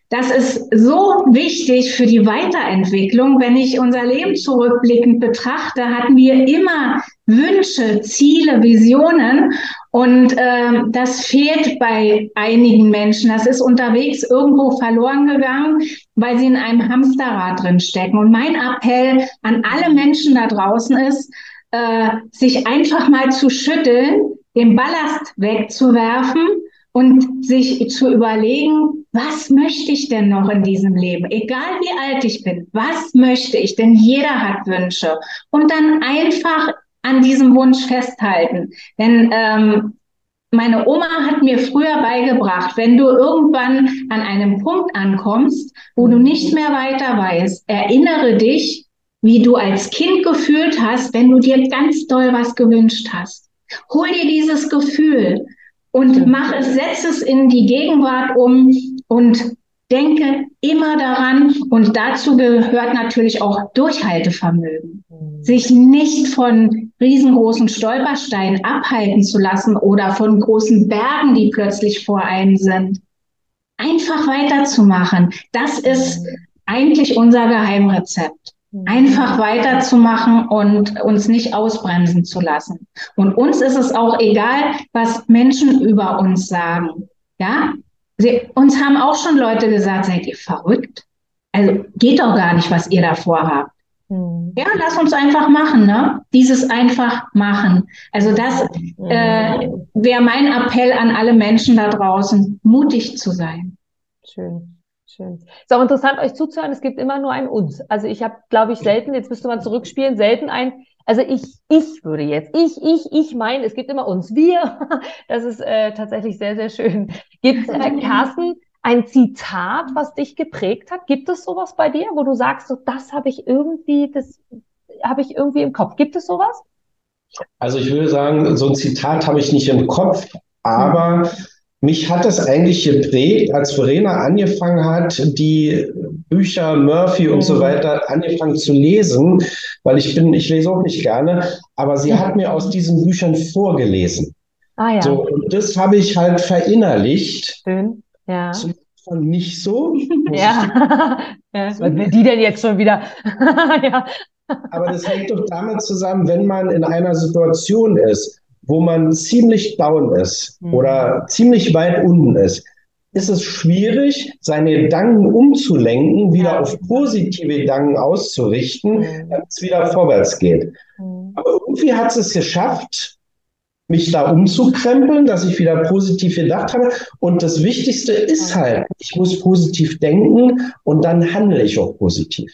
Das ist so wichtig für die Weiterentwicklung. Wenn ich unser Leben zurückblickend betrachte, hatten wir immer Wünsche, Ziele, Visionen. Und äh, das fehlt bei einigen Menschen. Das ist unterwegs irgendwo verloren gegangen, weil sie in einem Hamsterrad drin stecken. Und mein Appell an alle Menschen da draußen ist, äh, sich einfach mal zu schütteln, den Ballast wegzuwerfen und sich zu überlegen, was möchte ich denn noch in diesem Leben? Egal wie alt ich bin, was möchte ich? Denn jeder hat Wünsche. Und dann einfach an diesem Wunsch festhalten. Denn ähm, meine Oma hat mir früher beigebracht, wenn du irgendwann an einem Punkt ankommst, wo du nicht mehr weiter weißt, erinnere dich, wie du als Kind gefühlt hast, wenn du dir ganz doll was gewünscht hast. Hol dir dieses Gefühl und mach es, setz es in die Gegenwart um und denke immer daran. Und dazu gehört natürlich auch Durchhaltevermögen. Mhm. Sich nicht von riesengroßen Stolpersteinen abhalten zu lassen oder von großen Bergen, die plötzlich vor einem sind. Einfach weiterzumachen. Das ist mhm. eigentlich unser Geheimrezept. Einfach weiterzumachen und uns nicht ausbremsen zu lassen. Und uns ist es auch egal, was Menschen über uns sagen. Ja, Sie, uns haben auch schon Leute gesagt, seid ihr verrückt? Also geht doch gar nicht, was ihr da vorhabt. Hm. Ja, lass uns einfach machen, ne? Dieses einfach machen. Also das äh, wäre mein Appell an alle Menschen da draußen, mutig zu sein.
Schön. Schön. Ist auch interessant, euch zuzuhören. Es gibt immer nur ein Uns. Also ich habe, glaube ich, selten, jetzt müsste man zurückspielen, selten ein, also ich, ich würde jetzt, ich, ich, ich meine, es gibt immer uns, wir. Das ist äh, tatsächlich sehr, sehr schön. Gibt es, äh, Carsten, ein Zitat, was dich geprägt hat? Gibt es sowas bei dir, wo du sagst, so das habe ich irgendwie, das habe ich irgendwie im Kopf. Gibt es sowas?
Also ich würde sagen, so ein Zitat habe ich nicht im Kopf, aber hm. Mich hat es eigentlich geprägt, als Verena angefangen hat, die Bücher Murphy und so mhm. weiter angefangen zu lesen, weil ich bin, ich lese auch nicht gerne, aber sie hat mir aus diesen Büchern vorgelesen. Ah ja. So, und das habe ich halt verinnerlicht.
Schön, ja.
Von nicht so.
Ja. ja. Was will die denn jetzt schon wieder?
ja. Aber das hängt doch damit zusammen, wenn man in einer Situation ist, wo man ziemlich down ist mhm. oder ziemlich weit unten ist, ist es schwierig, seine Gedanken umzulenken, wieder ja. auf positive Gedanken auszurichten, mhm. damit es wieder vorwärts geht. Mhm. Aber irgendwie hat es geschafft, mich da umzukrempeln, dass ich wieder positiv gedacht habe. Und das Wichtigste ist halt, ich muss positiv denken und dann handle ich auch positiv.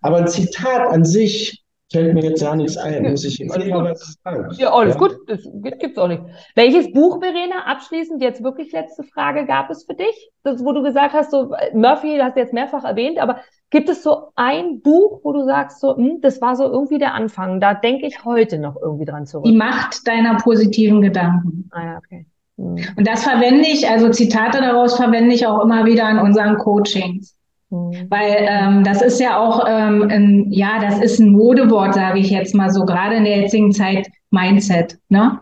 Aber ein Zitat an sich fällt mir jetzt gar nichts ein, muss ich
was sagen. Ja, alles ja. gut, das gibt's auch nicht. Welches Buch, Verena, abschließend jetzt wirklich letzte Frage, gab es für dich? Das, wo du gesagt hast, so Murphy hast du jetzt mehrfach erwähnt, aber gibt es so ein Buch, wo du sagst, so, hm, das war so irgendwie der Anfang, da denke ich heute noch irgendwie dran zurück?
Die Macht deiner positiven Gedanken. Ah ja, okay. Hm. Und das verwende ich, also Zitate daraus verwende ich auch immer wieder in unseren Coachings. Mhm. Weil ähm, das ist ja auch, ähm, ein, ja, das ist ein Modewort, sage ich jetzt mal so, gerade in der jetzigen Zeit, Mindset. Ne?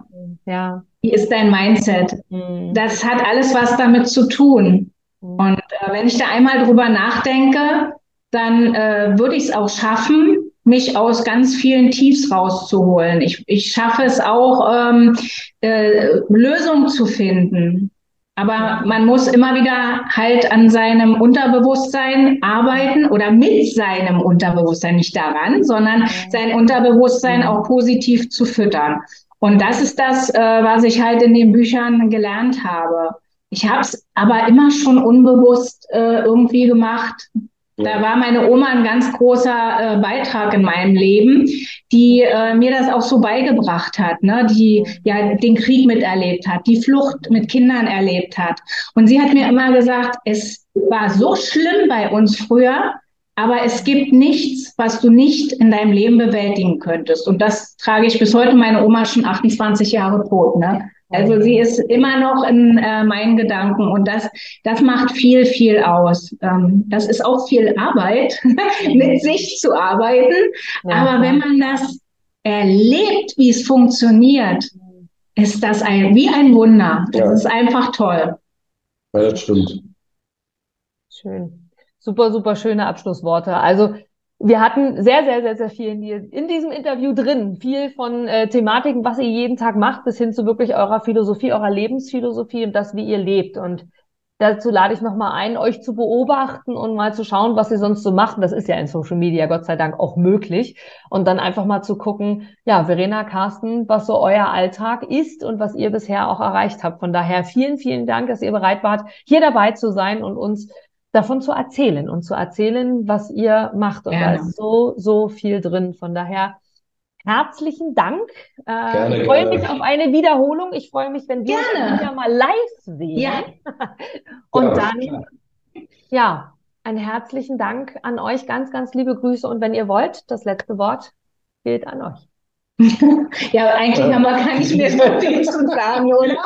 Ja. Wie ist dein Mindset? Mhm. Das hat alles was damit zu tun. Mhm. Und äh, wenn ich da einmal drüber nachdenke, dann äh, würde ich es auch schaffen, mich aus ganz vielen Tiefs rauszuholen. Ich, ich schaffe es auch, ähm, äh, Lösungen zu finden. Aber man muss immer wieder halt an seinem Unterbewusstsein arbeiten oder mit seinem Unterbewusstsein, nicht daran, sondern sein Unterbewusstsein auch positiv zu füttern. Und das ist das, äh, was ich halt in den Büchern gelernt habe. Ich habe es aber immer schon unbewusst äh, irgendwie gemacht. Da war meine Oma ein ganz großer äh, Beitrag in meinem Leben, die äh, mir das auch so beigebracht hat, ne? die ja den Krieg miterlebt hat, die Flucht mit Kindern erlebt hat. Und sie hat mir immer gesagt, es war so schlimm bei uns früher, aber es gibt nichts, was du nicht in deinem Leben bewältigen könntest. Und das trage ich bis heute. Meine Oma schon 28 Jahre tot. Ne? Also sie ist immer noch in äh, meinen Gedanken und das, das macht viel, viel aus. Ähm, das ist auch viel Arbeit, mit sich zu arbeiten. Ja. Aber wenn man das erlebt, wie es funktioniert, ist das ein, wie ein Wunder. Das ja. ist einfach toll.
Ja, das stimmt.
Schön. Super, super schöne Abschlussworte. Also wir hatten sehr, sehr, sehr, sehr viel in, in diesem Interview drin. Viel von äh, Thematiken, was ihr jeden Tag macht, bis hin zu wirklich eurer Philosophie, eurer Lebensphilosophie und das, wie ihr lebt. Und dazu lade ich nochmal ein, euch zu beobachten und mal zu schauen, was ihr sonst so macht. Das ist ja in Social Media Gott sei Dank auch möglich. Und dann einfach mal zu gucken, ja, Verena, Carsten, was so euer Alltag ist und was ihr bisher auch erreicht habt. Von daher vielen, vielen Dank, dass ihr bereit wart, hier dabei zu sein und uns davon zu erzählen und zu erzählen, was ihr macht. Und gerne. da ist so, so viel drin. Von daher herzlichen Dank. Äh, gerne, ich freue gerne. mich auf eine Wiederholung. Ich freue mich, wenn wir gerne. uns wieder mal live sehen. Ja. und ja, dann, klar. ja, einen herzlichen Dank an euch. Ganz, ganz liebe Grüße. Und wenn ihr wollt, das letzte Wort gilt an euch.
ja, eigentlich haben wir gar nicht mehr so viel zu sagen, oder?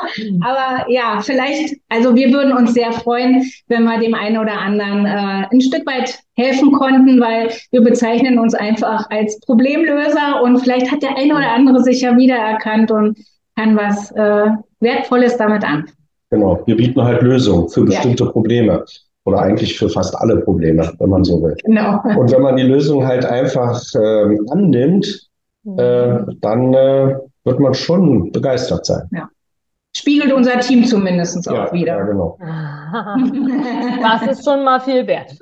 Aber ja, vielleicht, also wir würden uns sehr freuen, wenn wir dem einen oder anderen äh, ein Stück weit helfen konnten, weil wir bezeichnen uns einfach als Problemlöser und vielleicht hat der eine oder andere sich ja wiedererkannt und kann was äh, Wertvolles damit an.
Genau, wir bieten halt Lösungen für bestimmte ja. Probleme oder eigentlich für fast alle Probleme, wenn man so will. Genau. Und wenn man die Lösung halt einfach äh, annimmt, äh, dann äh, wird man schon begeistert sein.
Ja. Spiegelt unser Team zumindest ja, auch wieder. Ja, genau.
das ist schon mal viel wert.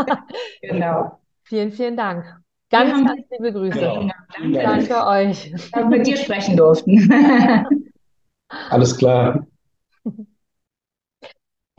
genau. Vielen, vielen Dank. Ganz, ja. ganz liebe Grüße. Genau. Danke. Danke euch.
Dass wir mit dir sprechen durften.
Alles klar.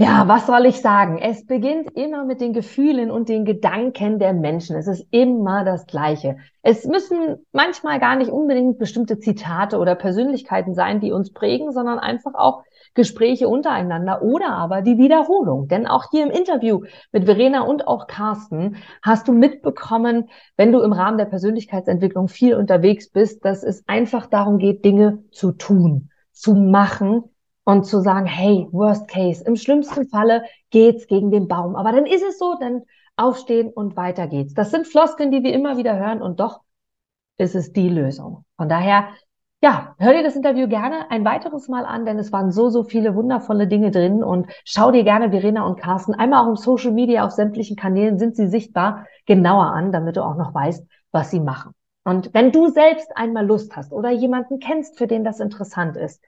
Ja, was soll ich sagen? Es beginnt immer mit den Gefühlen und den Gedanken der Menschen. Es ist immer das Gleiche. Es müssen manchmal gar nicht unbedingt bestimmte Zitate oder Persönlichkeiten sein, die uns prägen, sondern einfach auch Gespräche untereinander oder aber die Wiederholung. Denn auch hier im Interview mit Verena und auch Carsten hast du mitbekommen, wenn du im Rahmen der Persönlichkeitsentwicklung viel unterwegs bist, dass es einfach darum geht, Dinge zu tun, zu machen, und zu sagen, hey, worst case, im schlimmsten Falle geht's gegen den Baum. Aber dann ist es so, dann aufstehen und weiter geht's. Das sind Floskeln, die wir immer wieder hören und doch ist es die Lösung. Von daher, ja, hör dir das Interview gerne ein weiteres Mal an, denn es waren so, so viele wundervolle Dinge drin und schau dir gerne Verena und Carsten einmal auch im Social Media auf sämtlichen Kanälen sind sie sichtbar genauer an, damit du auch noch weißt, was sie machen. Und wenn du selbst einmal Lust hast oder jemanden kennst, für den das interessant ist,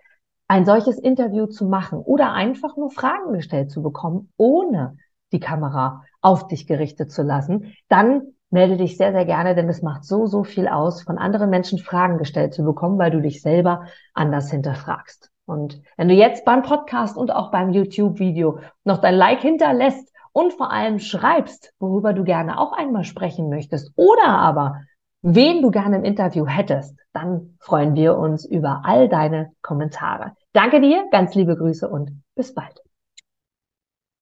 ein solches Interview zu machen oder einfach nur Fragen gestellt zu bekommen, ohne die Kamera auf dich gerichtet zu lassen, dann melde dich sehr, sehr gerne, denn es macht so, so viel aus, von anderen Menschen Fragen gestellt zu bekommen, weil du dich selber anders hinterfragst. Und wenn du jetzt beim Podcast und auch beim YouTube-Video noch dein Like hinterlässt und vor allem schreibst, worüber du gerne auch einmal sprechen möchtest oder aber wen du gerne im Interview hättest, dann freuen wir uns über all deine Kommentare. Danke dir, ganz liebe Grüße und bis bald.